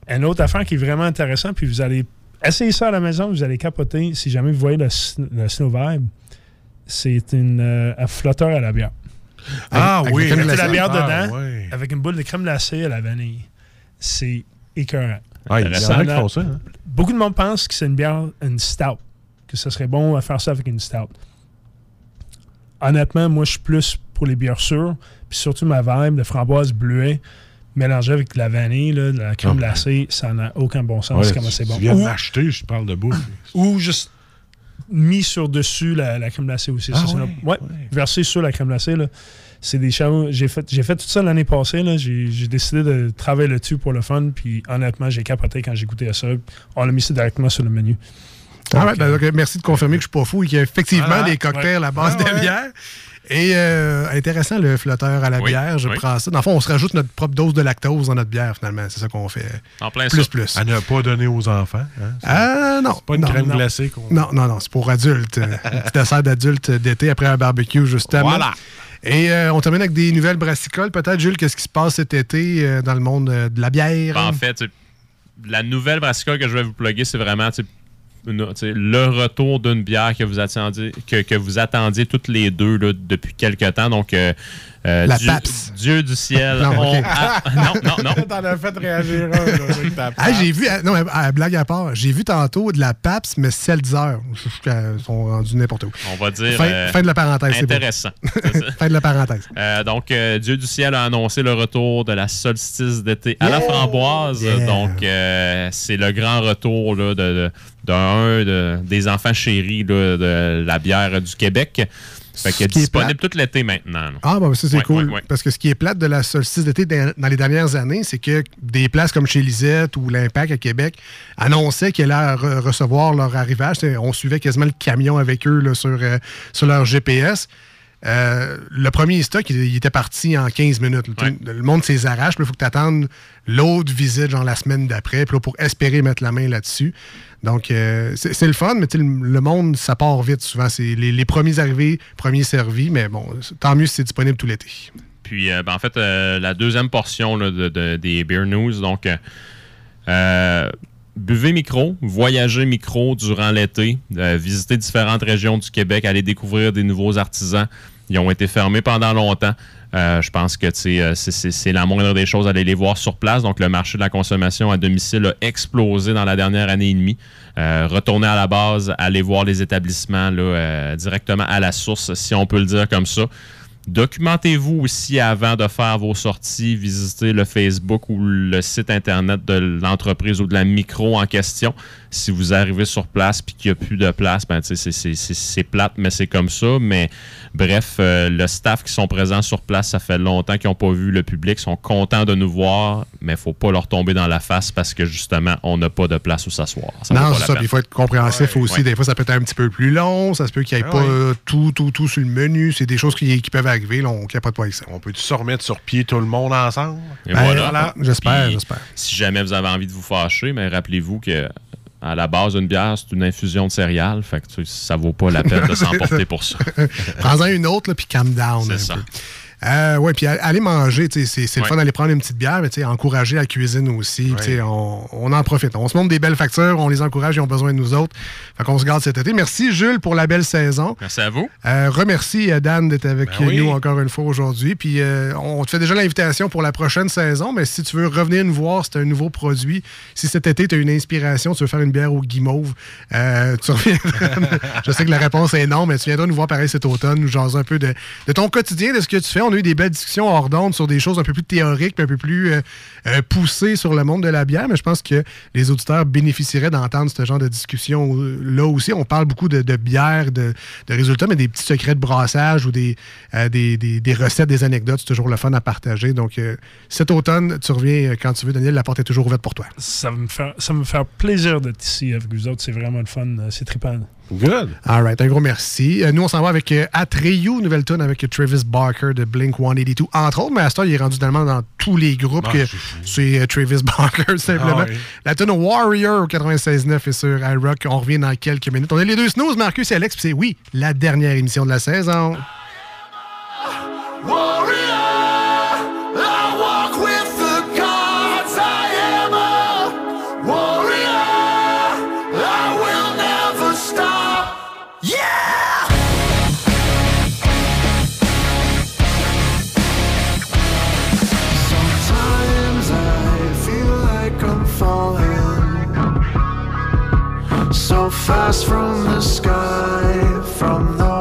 une autre affaire qui est vraiment intéressante, puis vous allez essayer ça à la maison, vous allez capoter si jamais vous voyez la Snow Vibe. C'est une euh, un flotteur à la bière. Ah Avec- oui. avec de la bière Ah, dedans, avec une boule de crème glacée à la vanille. C'est écœurant. Ah, il y en a Ça qui en a- font ça, hein? Beaucoup de monde pense que c'est une bière, une stout, que ce serait bon à faire ça avec une stout. Honnêtement, moi, je suis plus pour les bières sûres, puis surtout ma vibe de framboise bleuet mélangé avec de la vanille, là, de la crème Ah. glacée, ça n'a aucun bon sens Ouais, comment c'est bon. Tu viens m'acheter, je parle de bouffe. ou juste mis sur dessus la, la crème glacée aussi. Ah Ça, ouais, versé sur la crème glacée. là. C'est des challenges. J'ai fait, j'ai fait tout ça l'année passée. là. J'ai, j'ai décidé de travailler là-dessus pour le fun. Puis honnêtement, j'ai capoté quand j'ai goûté à ça. On l'a mis ça directement sur le menu. Ah ouais, ben, donc, merci de confirmer que je suis pas fou et qu'il y a effectivement Voilà. des cocktails à base Ouais, de ouais. Et euh, intéressant le flotteur à la Oui, bière, je oui. prends ça. Dans le fond, on se rajoute notre propre dose de lactose dans notre bière finalement. C'est ça qu'on fait. En plein plus ça. plus. À ne pas donner aux enfants. hein? Ah non. pas une non, crème non. glacée qu'on- Non, non, non, c'est pour adultes. Un petit dessert d'adulte d'été après un barbecue, justement. Voilà. Et euh, on termine avec des nouvelles brassicoles. Peut-être, Jules, qu'est-ce qui se passe cet été euh, dans le monde de la bière? Ben, en fait, la nouvelle brassicole que je vais vous plugger, c'est vraiment une- le retour d'une bière que vous attendiez, que, que vous attendiez toutes les deux là, depuis quelques temps. Donc, euh, euh, La Dieu, Pabst. Dieu du ciel. Non, on- ah, non, non, non. T'en as fait réagir un, Ah, j'ai vu, ah, non, ah, blague à part, j'ai vu tantôt de la PAPS, mais Seltzer. Ils sont rendus n'importe où. On va dire. Fin, euh, fin de la parenthèse. Intéressant. fin de la parenthèse. Euh, donc, euh, Dieu du ciel a annoncé le retour de la solstice d'été à la framboise. Yeah! Donc, euh, c'est le grand retour là, de, de- d'un de- des enfants chéris là, de la bière du Québec. Fait qu'il est disponible tout l'été maintenant. là. Ah, bah, ça, c'est Ouais, cool. ouais, ouais. Parce que ce qui est plate de la solstice d'été dans les dernières années, c'est que des places comme chez Lisette ou l'Impact à Québec annonçaient qu'elles allaient re- recevoir leur arrivage. On suivait quasiment le camion avec eux là, sur, euh, sur leur GPS. Euh, le premier stock, il, il était parti en 15 minutes. Le monde s'est arrache, mais il faut que tu attendes l'autre visite, genre la semaine d'après, pour espérer mettre la main là-dessus. Donc, euh, c'est le fun, mais le, le monde, ça part vite souvent. C'est les, les premiers arrivés, premiers servis, mais bon, tant mieux si c'est disponible tout l'été. Puis, euh, ben, en fait, la deuxième portion là, de- de- des Beer News, donc, buvez micro, voyagez micro durant l'été, euh, visitez différentes régions du Québec, allez découvrir des nouveaux artisans. Ils ont été fermés pendant longtemps. Euh, je pense que euh, c'est- la moindre des choses, aller les voir sur place. Donc, le marché de la consommation à domicile a explosé dans la dernière année et demie. Euh, retournez à la base, allez voir les établissements euh, directement à la source, si on peut le dire comme ça. Documentez-vous aussi avant de faire vos sorties, visitez le Facebook ou le site internet de l'entreprise ou de la micro en question. Si vous arrivez sur place puis qu'il n'y a plus de place, ben, tu sais, c'est- c'est- c'est c'est plate, mais c'est comme ça. Mais bref, euh, le staff qui sont présents sur place, ça fait longtemps qu'ils n'ont pas vu le public, sont contents de nous voir, mais il ne faut pas leur tomber dans la face parce que justement, on n'a pas de place où s'asseoir. Non, c'est ça. Il faut être compréhensif aussi. Ouais. Des fois, ça peut être un petit peu plus long. Ça se peut qu'il n'y ait Ah pas ouais. tout, tout, tout sur le menu. C'est des choses qui, qui peuvent arriver. Là, on capote pas avec ça. On peut-tu se remettre sur pied tout le monde ensemble? Et Ben, voilà. j'espère, j'espère. Si jamais vous avez envie de vous fâcher, mais rappelez-vous que à la base d'une bière, c'est une infusion de céréales. Fait que tu sais, ça vaut pas la peine de s'emporter pour ça. Prends-en une autre, puis calm down. C'est ça. peu. Euh, ouais, puis aller manger, c'est le fun d'aller prendre une petite bière, mais encourager la cuisine aussi. On, on en profite. On se montre des belles factures, on les encourage, ils ont besoin de nous autres. Fait qu'on se garde cet été. Merci, Jules, pour la belle saison. Merci à vous. Euh, remercie euh, Dan d'être avec Ben oui. nous encore une fois aujourd'hui. Puis euh, on te fait déjà l'invitation pour la prochaine saison, mais si tu veux revenir nous voir, c'est un nouveau produit. Si cet été, tu as une inspiration, tu veux faire une bière au guimauve, tu reviens. Je sais que la réponse est non, mais tu viendras nous voir pareil cet automne, nous jaser un peu de, de ton quotidien, de ce que tu fais. On a eu des belles discussions hors d'onde sur des choses un peu plus théoriques, un peu plus euh, euh, poussées sur le monde de la bière, mais je pense que les auditeurs bénéficieraient d'entendre ce genre de discussion euh, là aussi. On parle beaucoup de, bière, de, résultats, mais des petits secrets de brassage ou des, recettes, des anecdotes, c'est toujours le fun à partager. Donc cet automne, tu reviens quand tu veux, Daniel, la porte est toujours ouverte pour toi. Ça va me faire, ça me faire plaisir d'être ici avec vous autres. C'est vraiment le fun. C'est trippant. Good. All right, un gros merci. Euh, nous, on s'en va avec euh, Atreyu, nouvelle tune avec Travis Barker de Blink 182, entre autres, mais à ce temps, il est rendu tellement dans tous les groupes Ah, que c'est euh, Travis Barker, simplement. Ah oui. La tune Warrior au 96.9 est sur iRock. On revient dans quelques minutes. On est les deux snooze, Marcus et Alex, puis c'est, oui, la dernière émission de la saison. I fast from the sky, from the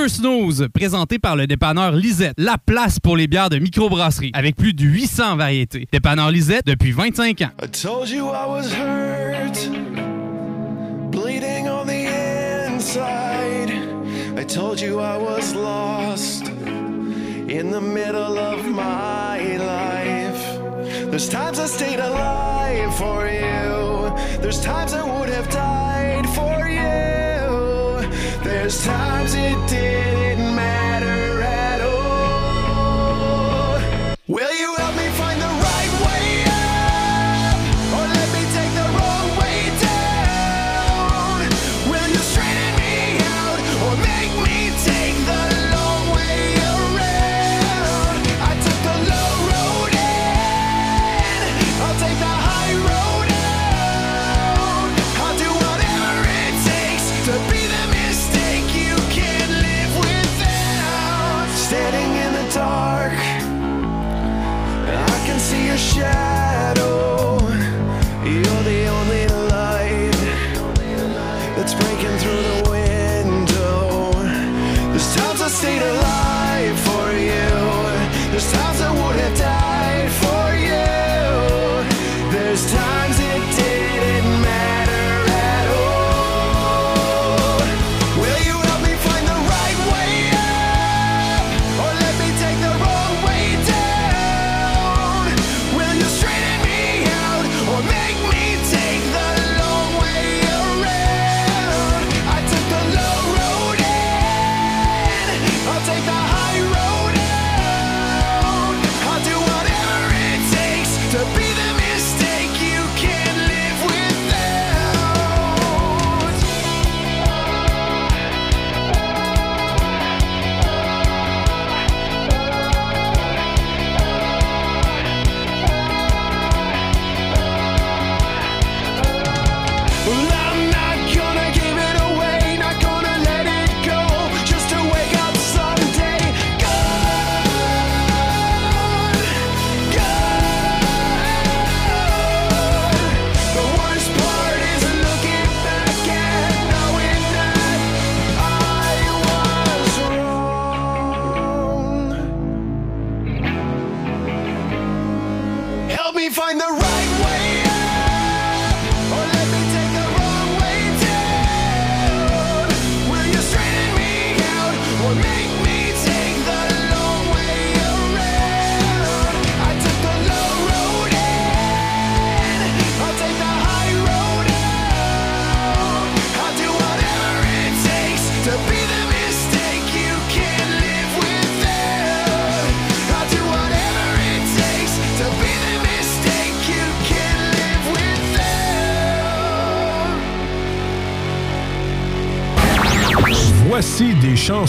deux snooze, présentés par le dépanneur Lisette. La place pour les bières de microbrasserie, avec plus de 800 variétés. Dépanneur Lisette depuis 25 ans. I told you I was hurt, bleeding on the inside. I told you I was lost in the middle of my life. There's times I stayed alive for you, there's times I would have died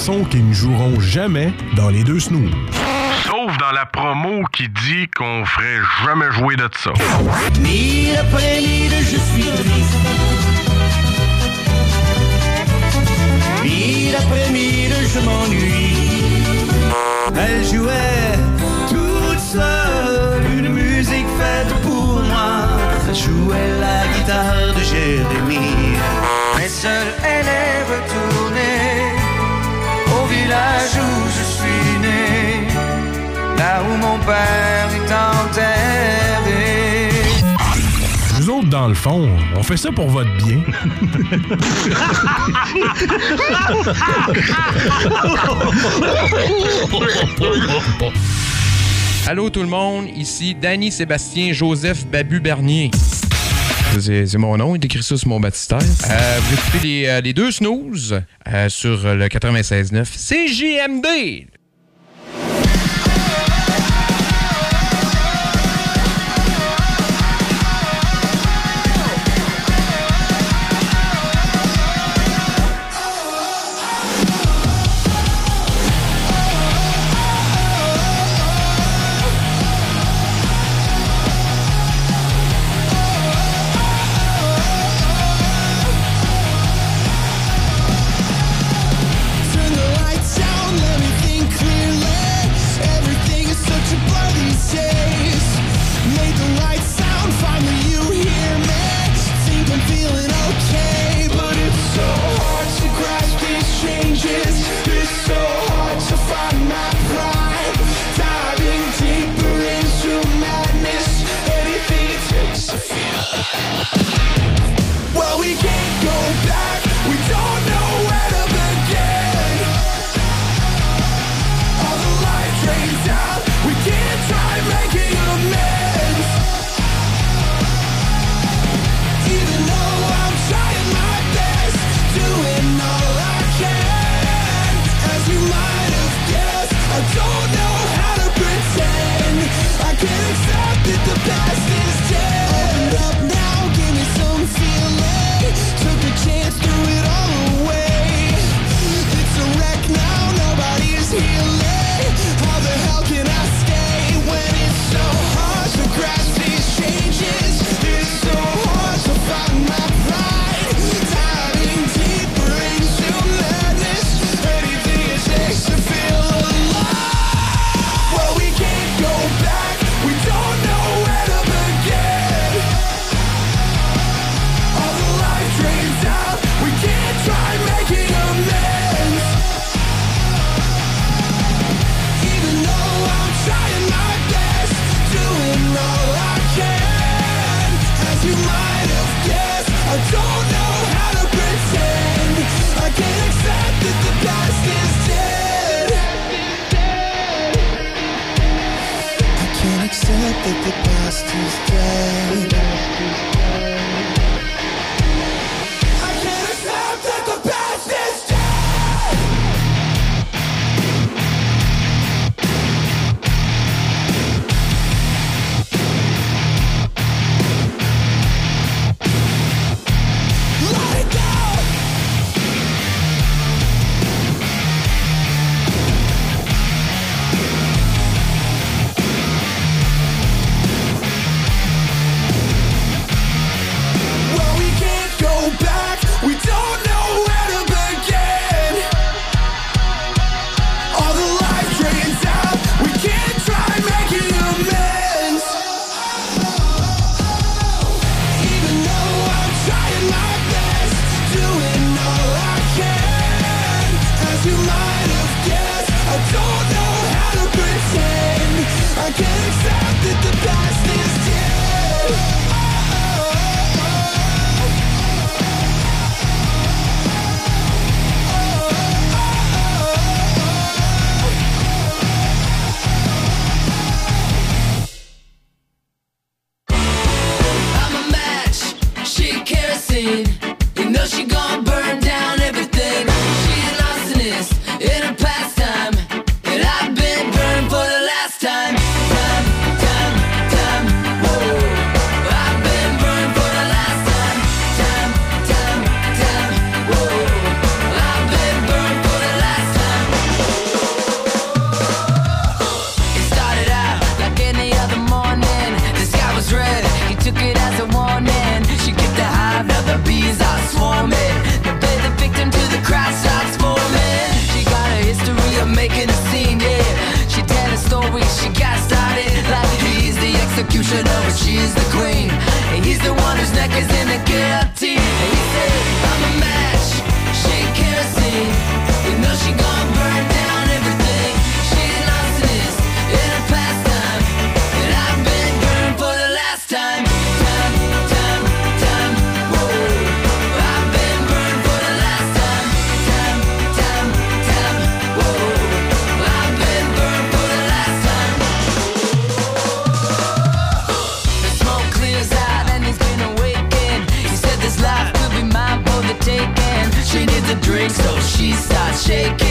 chansons qui ne joueront jamais dans les deux snooze. Sauf dans la promo qui dit qu'on ferait jamais jouer de ça. Mille après mille, je suis triste. Mille après mille, je m'ennuie. Elle jouait toute seule une musique faite pour moi. Elle jouait la guitare de Jérémie. Mais seule, elle est retournée village où je suis né. Là où mon père est enterré. Nous autres, dans le fond, on fait ça pour votre bien. Allô tout le monde, ici Danny Sébastien Joseph Babu Bernier. C'est mon nom, il écrit ça sur mon baptistère. Euh, vous écoutez les, euh, les deux snooze euh, sur le 96.9 CJMD. dancing. You know she She's the queen. she starts shaking.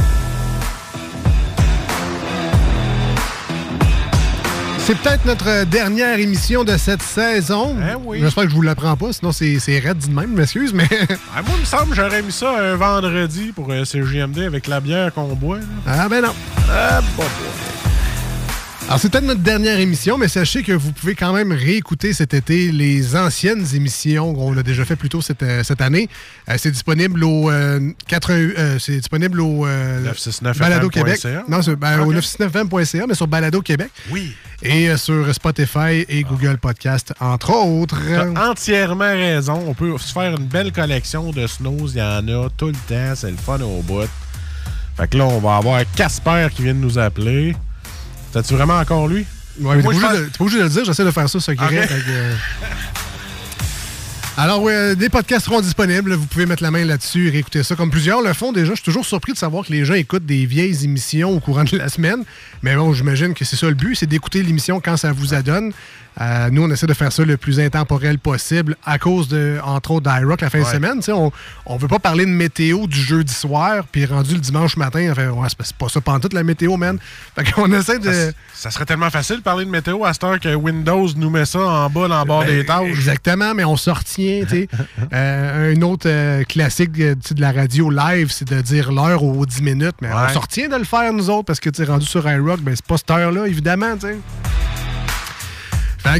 C'est peut-être notre euh, dernière émission de cette saison. Eh oui. J'espère que je vous l'apprends pas, sinon c'est, c'est raide de même, m'excuse, mais... Ah, moi, il me semble j'aurais mis ça un vendredi pour euh, CGMD avec la bière qu'on boit. Ah ben non. Ah, bah, bah. Alors, peut-être notre dernière émission, mais sachez que vous pouvez quand même réécouter cet été les anciennes émissions qu'on a déjà fait plus tôt cette, euh, cette année. Euh, c'est disponible au euh, 80 euh, c'est disponible au euh, 969 Balado Québec. Non, ben, au Ok. 969fm.ca, mais sur Balado Québec. Oui. Et sur Spotify et Google Podcast, entre autres. T'as entièrement raison. On peut se faire une belle collection de snooze. Il y en a tout le temps. C'est le fun au bout. Fait que là, on va avoir Casper qui vient de nous appeler. T'as-tu vraiment encore lui? Ouais, t'es pas, obligé pense- de- obligé le dire, j'essaie de faire ça secret. Euh, Alors, oui, euh, des podcasts seront disponibles. Vous pouvez mettre la main là-dessus et réécouter ça. Comme plusieurs le font déjà, je suis toujours surpris de savoir que les gens écoutent des vieilles émissions au courant de la semaine. Mais bon, j'imagine que c'est ça le but, c'est d'écouter l'émission quand ça vous adonne. Euh, nous, on essaie de faire ça le plus intemporel possible à cause de, entre autres, d'iRock la fin de semaine. On, on veut pas parler de météo du jeudi soir, puis rendu le dimanche matin, on fait, ouais, c'est pas- ça pantoute la météo, man. Fait qu'on essaie de. Ça, ça serait tellement facile de parler de météo à cette heure que Windows nous met ça en bas bord Ben, des tâches. Exactement, mais on se retient. tu sais. Euh, un autre euh, classique euh, de la radio live, c'est de dire l'heure aux 10 minutes. Mais on se retient de le faire, nous autres, parce que tu sais, rendu sur iRock, ben, c'est pas cette heure-là, évidemment. tu sais.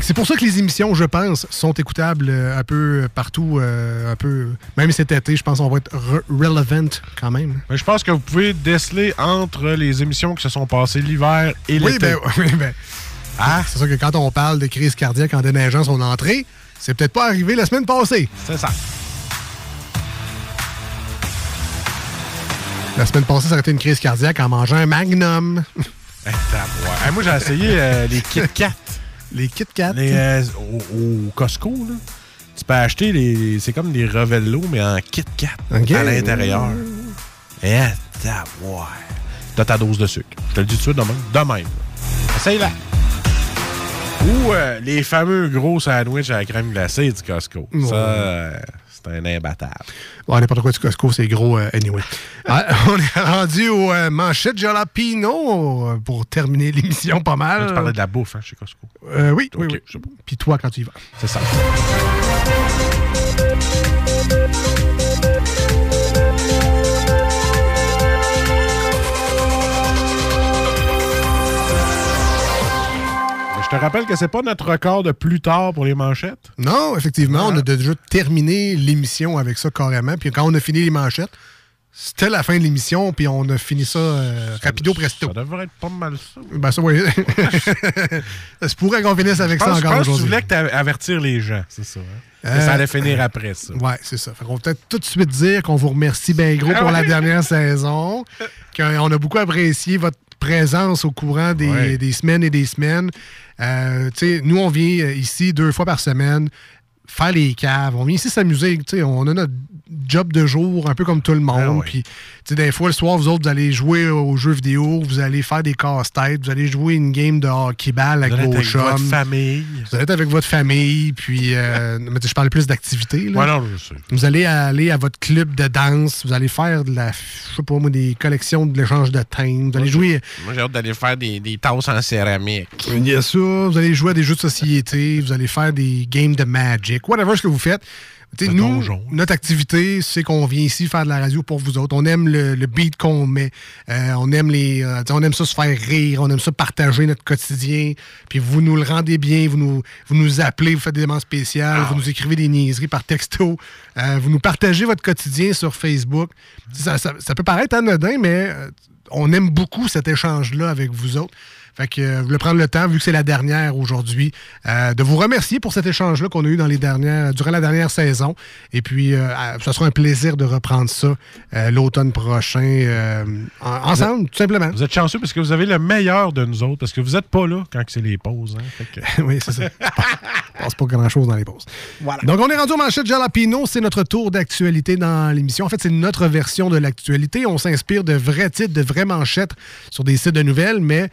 C'est pour ça que les émissions, je pense, sont écoutables euh, un peu partout, euh, un peu. Même cet été, je pense qu'on va être re- relevant quand même. Mais je pense que vous pouvez déceler entre les émissions qui se sont passées l'hiver et Oui, l'été. ben, oui, ben, C'est sûr que quand on parle de crise cardiaque en déneigeant son entrée, c'est peut-être pas arrivé la semaine passée. C'est ça. La semaine passée, ça aurait été une crise cardiaque en mangeant un magnum. Eh, moi, j'ai essayé euh, les Kit Kat. Les Kit Kat? Les, euh, au, au Costco, là. Tu peux acheter les. C'est comme des Revello, mais en Kit Kat. À l'intérieur. Eh, taboire. T'as ta dose de sucre. Je te le dis tout de suite de même. De même. Essaye-la. Ou euh, les fameux gros sandwichs à la crème glacée du Costco. Ça, euh, c'est un imbattable. Bon, n'importe quoi du Costco, c'est gros euh, anyway. Ah, on est rendu aux euh, manchettes jalapino euh, pour terminer l'émission pas mal. Tu parlais de la bouffe hein, chez Costco. Euh, oui, oui, Ok, oui. bon. Puis toi, quand tu y vas. C'est ça. Te rappelle que c'est pas notre record de plus tard pour les manchettes? Non, effectivement, on a déjà terminé l'émission avec ça carrément. Puis quand on a fini les manchettes, c'était la fin de l'émission, puis on a fini ça euh, rapido presto. Ça devrait être pas mal ça. Ben ça, oui. ça se pourrait qu'on finisse avec Je ça pense, je encore pense que tu aujourd'hui. voulais que avertir les gens, c'est ça. hein? Euh, ça allait finir après ça. Ouais, c'est ça. Fait qu'on va peut-être tout de suite dire qu'on vous remercie bien gros pour la dernière saison. Qu'on a beaucoup apprécié votre présence au courant des, Ouais. des semaines et des semaines. Euh, nous, on vient euh, ici deux fois par semaine faire les caves. On vient ici s'amuser. On a notre job de jour, un peu comme tout le Ah monde. Puis, tu sais, des fois, le soir, vous autres, vous allez jouer aux jeux vidéo, vous allez faire des casse-têtes, vous allez jouer une game de hockey-ball avec Vous allez vos chums. votre famille. Vous allez être avec votre famille, puis euh, mais je parle plus d'activité. là. Ouais, non, je sais. Vous allez aller à votre club de danse, vous allez faire de la, je sais pas moi, des collections de l'échange de thèmes, vous allez jouer, Moi, j'ai hâte d'aller faire des, des tasses en céramique. il y a ça, vous allez jouer à des jeux de société, vous allez faire des games de Magic, whatever ce que vous faites. Nous, notre activité, c'est qu'on vient ici faire de la radio pour vous autres. On aime le, le beat qu'on met. Euh, on aime les, euh, on aime ça se faire rire. On aime ça partager notre quotidien. Puis vous nous le rendez bien. Vous nous, vous nous appelez, vous faites des demandes spéciales. vous nous écrivez des niaiseries par texto. Euh, vous nous partagez votre quotidien sur Facebook. Ça, ça- ça peut paraître anodin, mais on aime beaucoup cet échange-là avec vous autres. Fait que euh, je voulais prendre le temps, vu que c'est la dernière aujourd'hui, euh, de vous remercier pour cet échange-là qu'on a eu dans les dernières, durant la dernière saison. Et puis, euh, ça sera un plaisir de reprendre ça euh, l'automne prochain, euh, en- ensemble, tout simplement. Vous êtes chanceux parce que vous avez le meilleur de nous autres, parce que vous n'êtes pas là quand c'est les pauses. hein. Fait que- oui, c'est ça. Il passe pas grand-chose dans les pauses. Donc, on est rendu au manchette Jalapino. C'est notre tour d'actualité dans l'émission. En fait, c'est notre version de l'actualité. On s'inspire de vrais titres, de vraies manchettes sur des sites de nouvelles, mais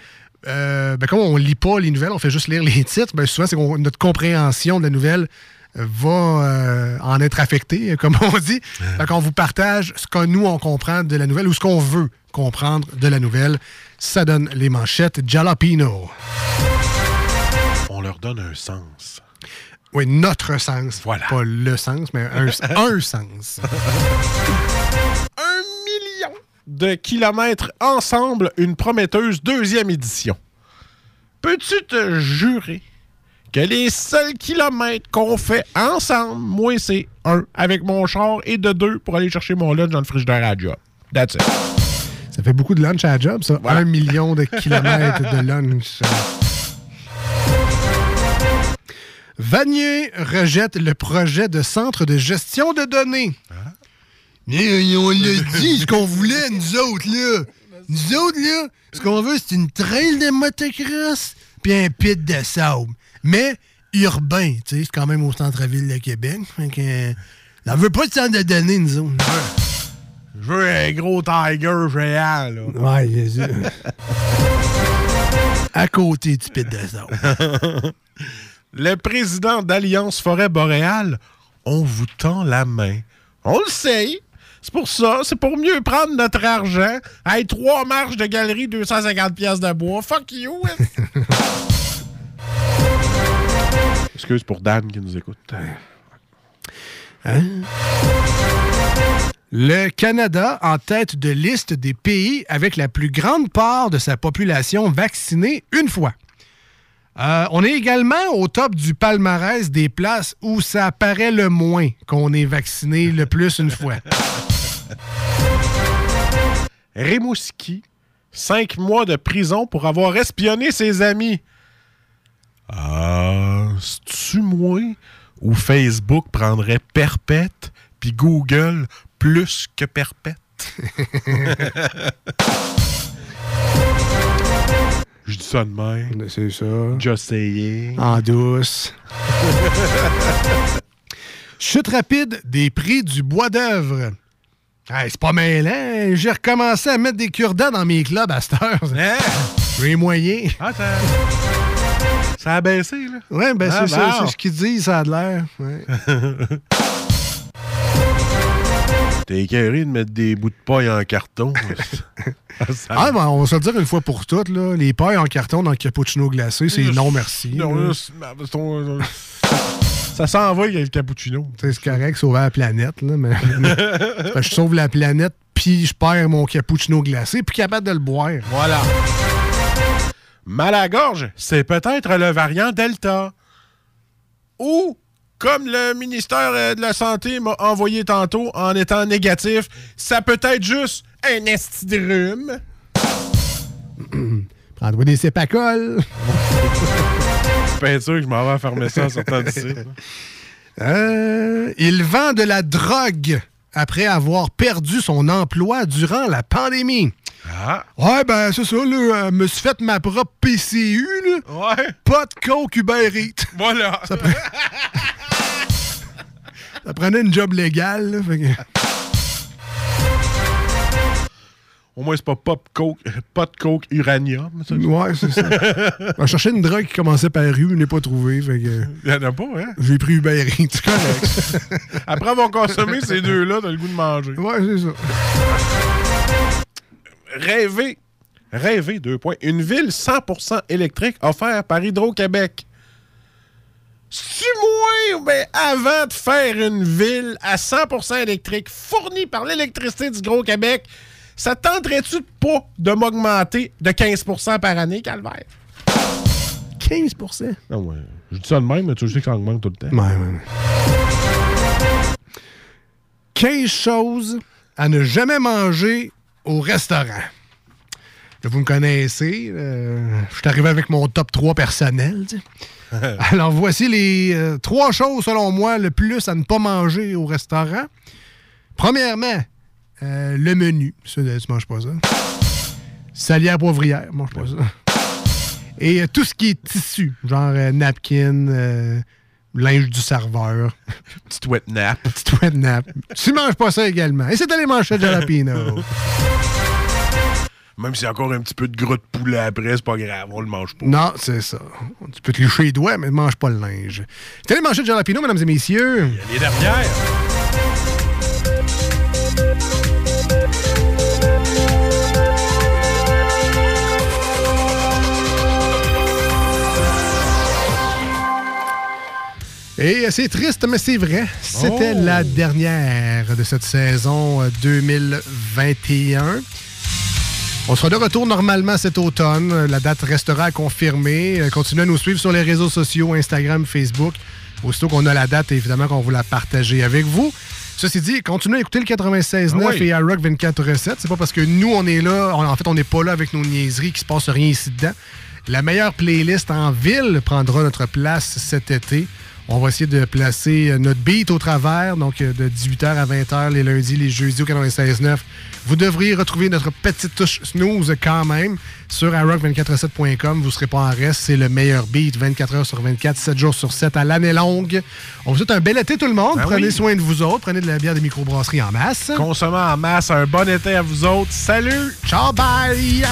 euh, ben, comme on lit pas les nouvelles, on fait juste lire les titres, ben, souvent, c'est notre compréhension de la nouvelle euh, va euh, en être affectée, comme on dit. Fait qu'on vous partage ce que nous, on comprend de la nouvelle ou ce qu'on veut comprendre de la nouvelle. Ça donne les manchettes Jalapino. On leur donne un sens. Oui, notre sens. Voilà. Pas le sens, mais un, un sens. De kilomètres ensemble, une prometteuse deuxième édition. peux-tu te jurer que les seuls kilomètres qu'on fait ensemble, moi, c'est un avec mon char et de deux pour aller chercher mon lunch dans le frigidaire à job? That's it. Ça fait beaucoup de lunch à job, ça. Un million de kilomètres de lunch. Vanier rejette le projet de centre de gestion de données. Mais on l'a dit, ce qu'on voulait, nous autres, là. Nous autres, là, ce qu'on veut, c'est une trail de motocross puis un pit de sable. Mais urbain, tu sais, c'est quand même au centre-ville de Québec. Fait que, euh, on veut pas de centre de données, nous autres. Je veux un gros tiger géant, là. Ouais, ça. à côté du pit de sable. le président d'Alliance Forêt Boréale, on vous tend la main. On le sait. C'est pour ça. C'est pour mieux prendre notre argent. Hey, trois marches de galerie, 250 pièces de bois. Fuck you. Excuse pour Dan qui nous écoute. Hein? Le Canada en tête de liste des pays avec la plus grande part de sa population vaccinée une fois. Euh, on est également au top du palmarès des places où ça paraît le moins qu'on est vacciné le plus une fois. Rimouski, cinq mois de prison pour avoir espionné ses amis. Ah, c'est-tu moi ou Facebook prendrait perpète puis Google plus que perpète? Je dis ça de même. C'est ça. Just saying. En douce. Chute rapide des prix du bois d'œuvre. Hey, c'est pas mêlant. J'ai recommencé à mettre des cure-dents dans mes clubs à cette heure. Les moyens. Ah, ça... ça a baissé, là? Ouais, ben Ah, c'est ça. bon. C'est ce qu'ils disent, ça a de l'air. Ouais. T'es écœuré de mettre des bouts de paille en carton. Ça- Ah, ben, on va se le dire une fois pour toutes, là. Les pailles en carton dans le cappuccino glacé, c'est non merci. Non, là. Ça s'en va, il y a le cappuccino. C'est correct, sauver la planète, là, mais je sauve la planète, puis je perds mon cappuccino glacé, puis capable de le boire. Voilà. Mal à la gorge, c'est peut-être le variant Delta. Ou, comme le ministère euh, de la Santé m'a envoyé tantôt en étant négatif, ça peut être juste un esti de rhume. Prends-toi des sépacoles. Je que je m'en vais à en sortant d'ici. Euh, il vend de la drogue après avoir perdu son emploi durant la pandémie. Ah. Ouais, ben c'est ça, là. euh, me suis fait ma propre PCU, là. Ouais. Pas de coke Uber Eats. Voilà. Ça, pre- Ça prenait une job légale, là. fait que- Au moins, c'est pas pop coke, pas de coke uranium. ça. Ouais, c'est ça. On cherchait une drogue qui commençait par rue, je n'ai pas trouvé. Fait que Il y en a pas, hein? j'ai pris Uber Eats. C'est correct. Après avoir consommé ces deux-là, t'as le goût de manger. Ouais, c'est ça. Rêver. Rêver, deux points. Une ville 100% électrique offerte par Hydro-Québec. C'est moi, ben, avant de faire une ville à 100% électrique fournie par l'électricité d'Hydro-Québec, ça tenterait-tu pas de m'augmenter de 15% par année, Calvaire? 15% Non, ouais. Je dis ça de même, mais tu sais que ça augmente tout le temps. Ouais, ouais. 15 choses à ne jamais manger au restaurant. Là, vous me connaissez. euh, je suis arrivé avec mon top 3 personnel. Alors, voici les euh, trois choses, selon moi, le plus à ne pas manger au restaurant. Premièrement, euh, le menu. Ça, euh, tu manges pas ça. Salière poivrière, mange pas ça. Et euh, tout ce qui est tissu, genre euh, napkin, linge du serveur. Petite wet nap. Petite wet nap. tu manges pas ça également. Et c'est les manchettes jalapeno. Même s'il y a encore un petit peu de gras de poulet après, c'est pas grave, on le mange pas. non, c'est ça. Tu peux te lécher les doigts, mais mange pas le linge. C'était les manchettes jalapeno, mesdames et messieurs? Les dernières. Et euh, c'est triste, mais c'est vrai. C'était Oh. la dernière de cette saison euh, 2021. On sera de retour normalement cet automne. Euh, La date restera à confirmer. Euh, Continuez à nous suivre sur les réseaux sociaux, Instagram, Facebook. Aussitôt qu'on a la date, évidemment qu'on vous la partager avec vous. Ceci dit, continuez à écouter le 96.9 Ah oui. et iRock 24.7. C'est pas parce que nous, on est là, on- en fait, on n'est pas là avec nos niaiseries qu'il se passe rien ici dedans. La meilleure playlist en ville prendra notre place cet été. On va essayer de placer euh, notre beat au travers, donc euh, de 18h à 20h les lundis, les jeudis au 96.9. Vous devriez retrouver notre petite touche snooze quand même sur iRock247.com. Vous ne serez pas en reste. C'est le meilleur beat 24 h sur 24, 7 jours sur 7 à l'année longue. On vous souhaite un bel été tout le monde. Ben Prenez oui. soin de vous autres. Prenez de la bière des microbrasseries en masse. Consommez en masse. Un bon été à vous autres. Salut! Ciao, bye!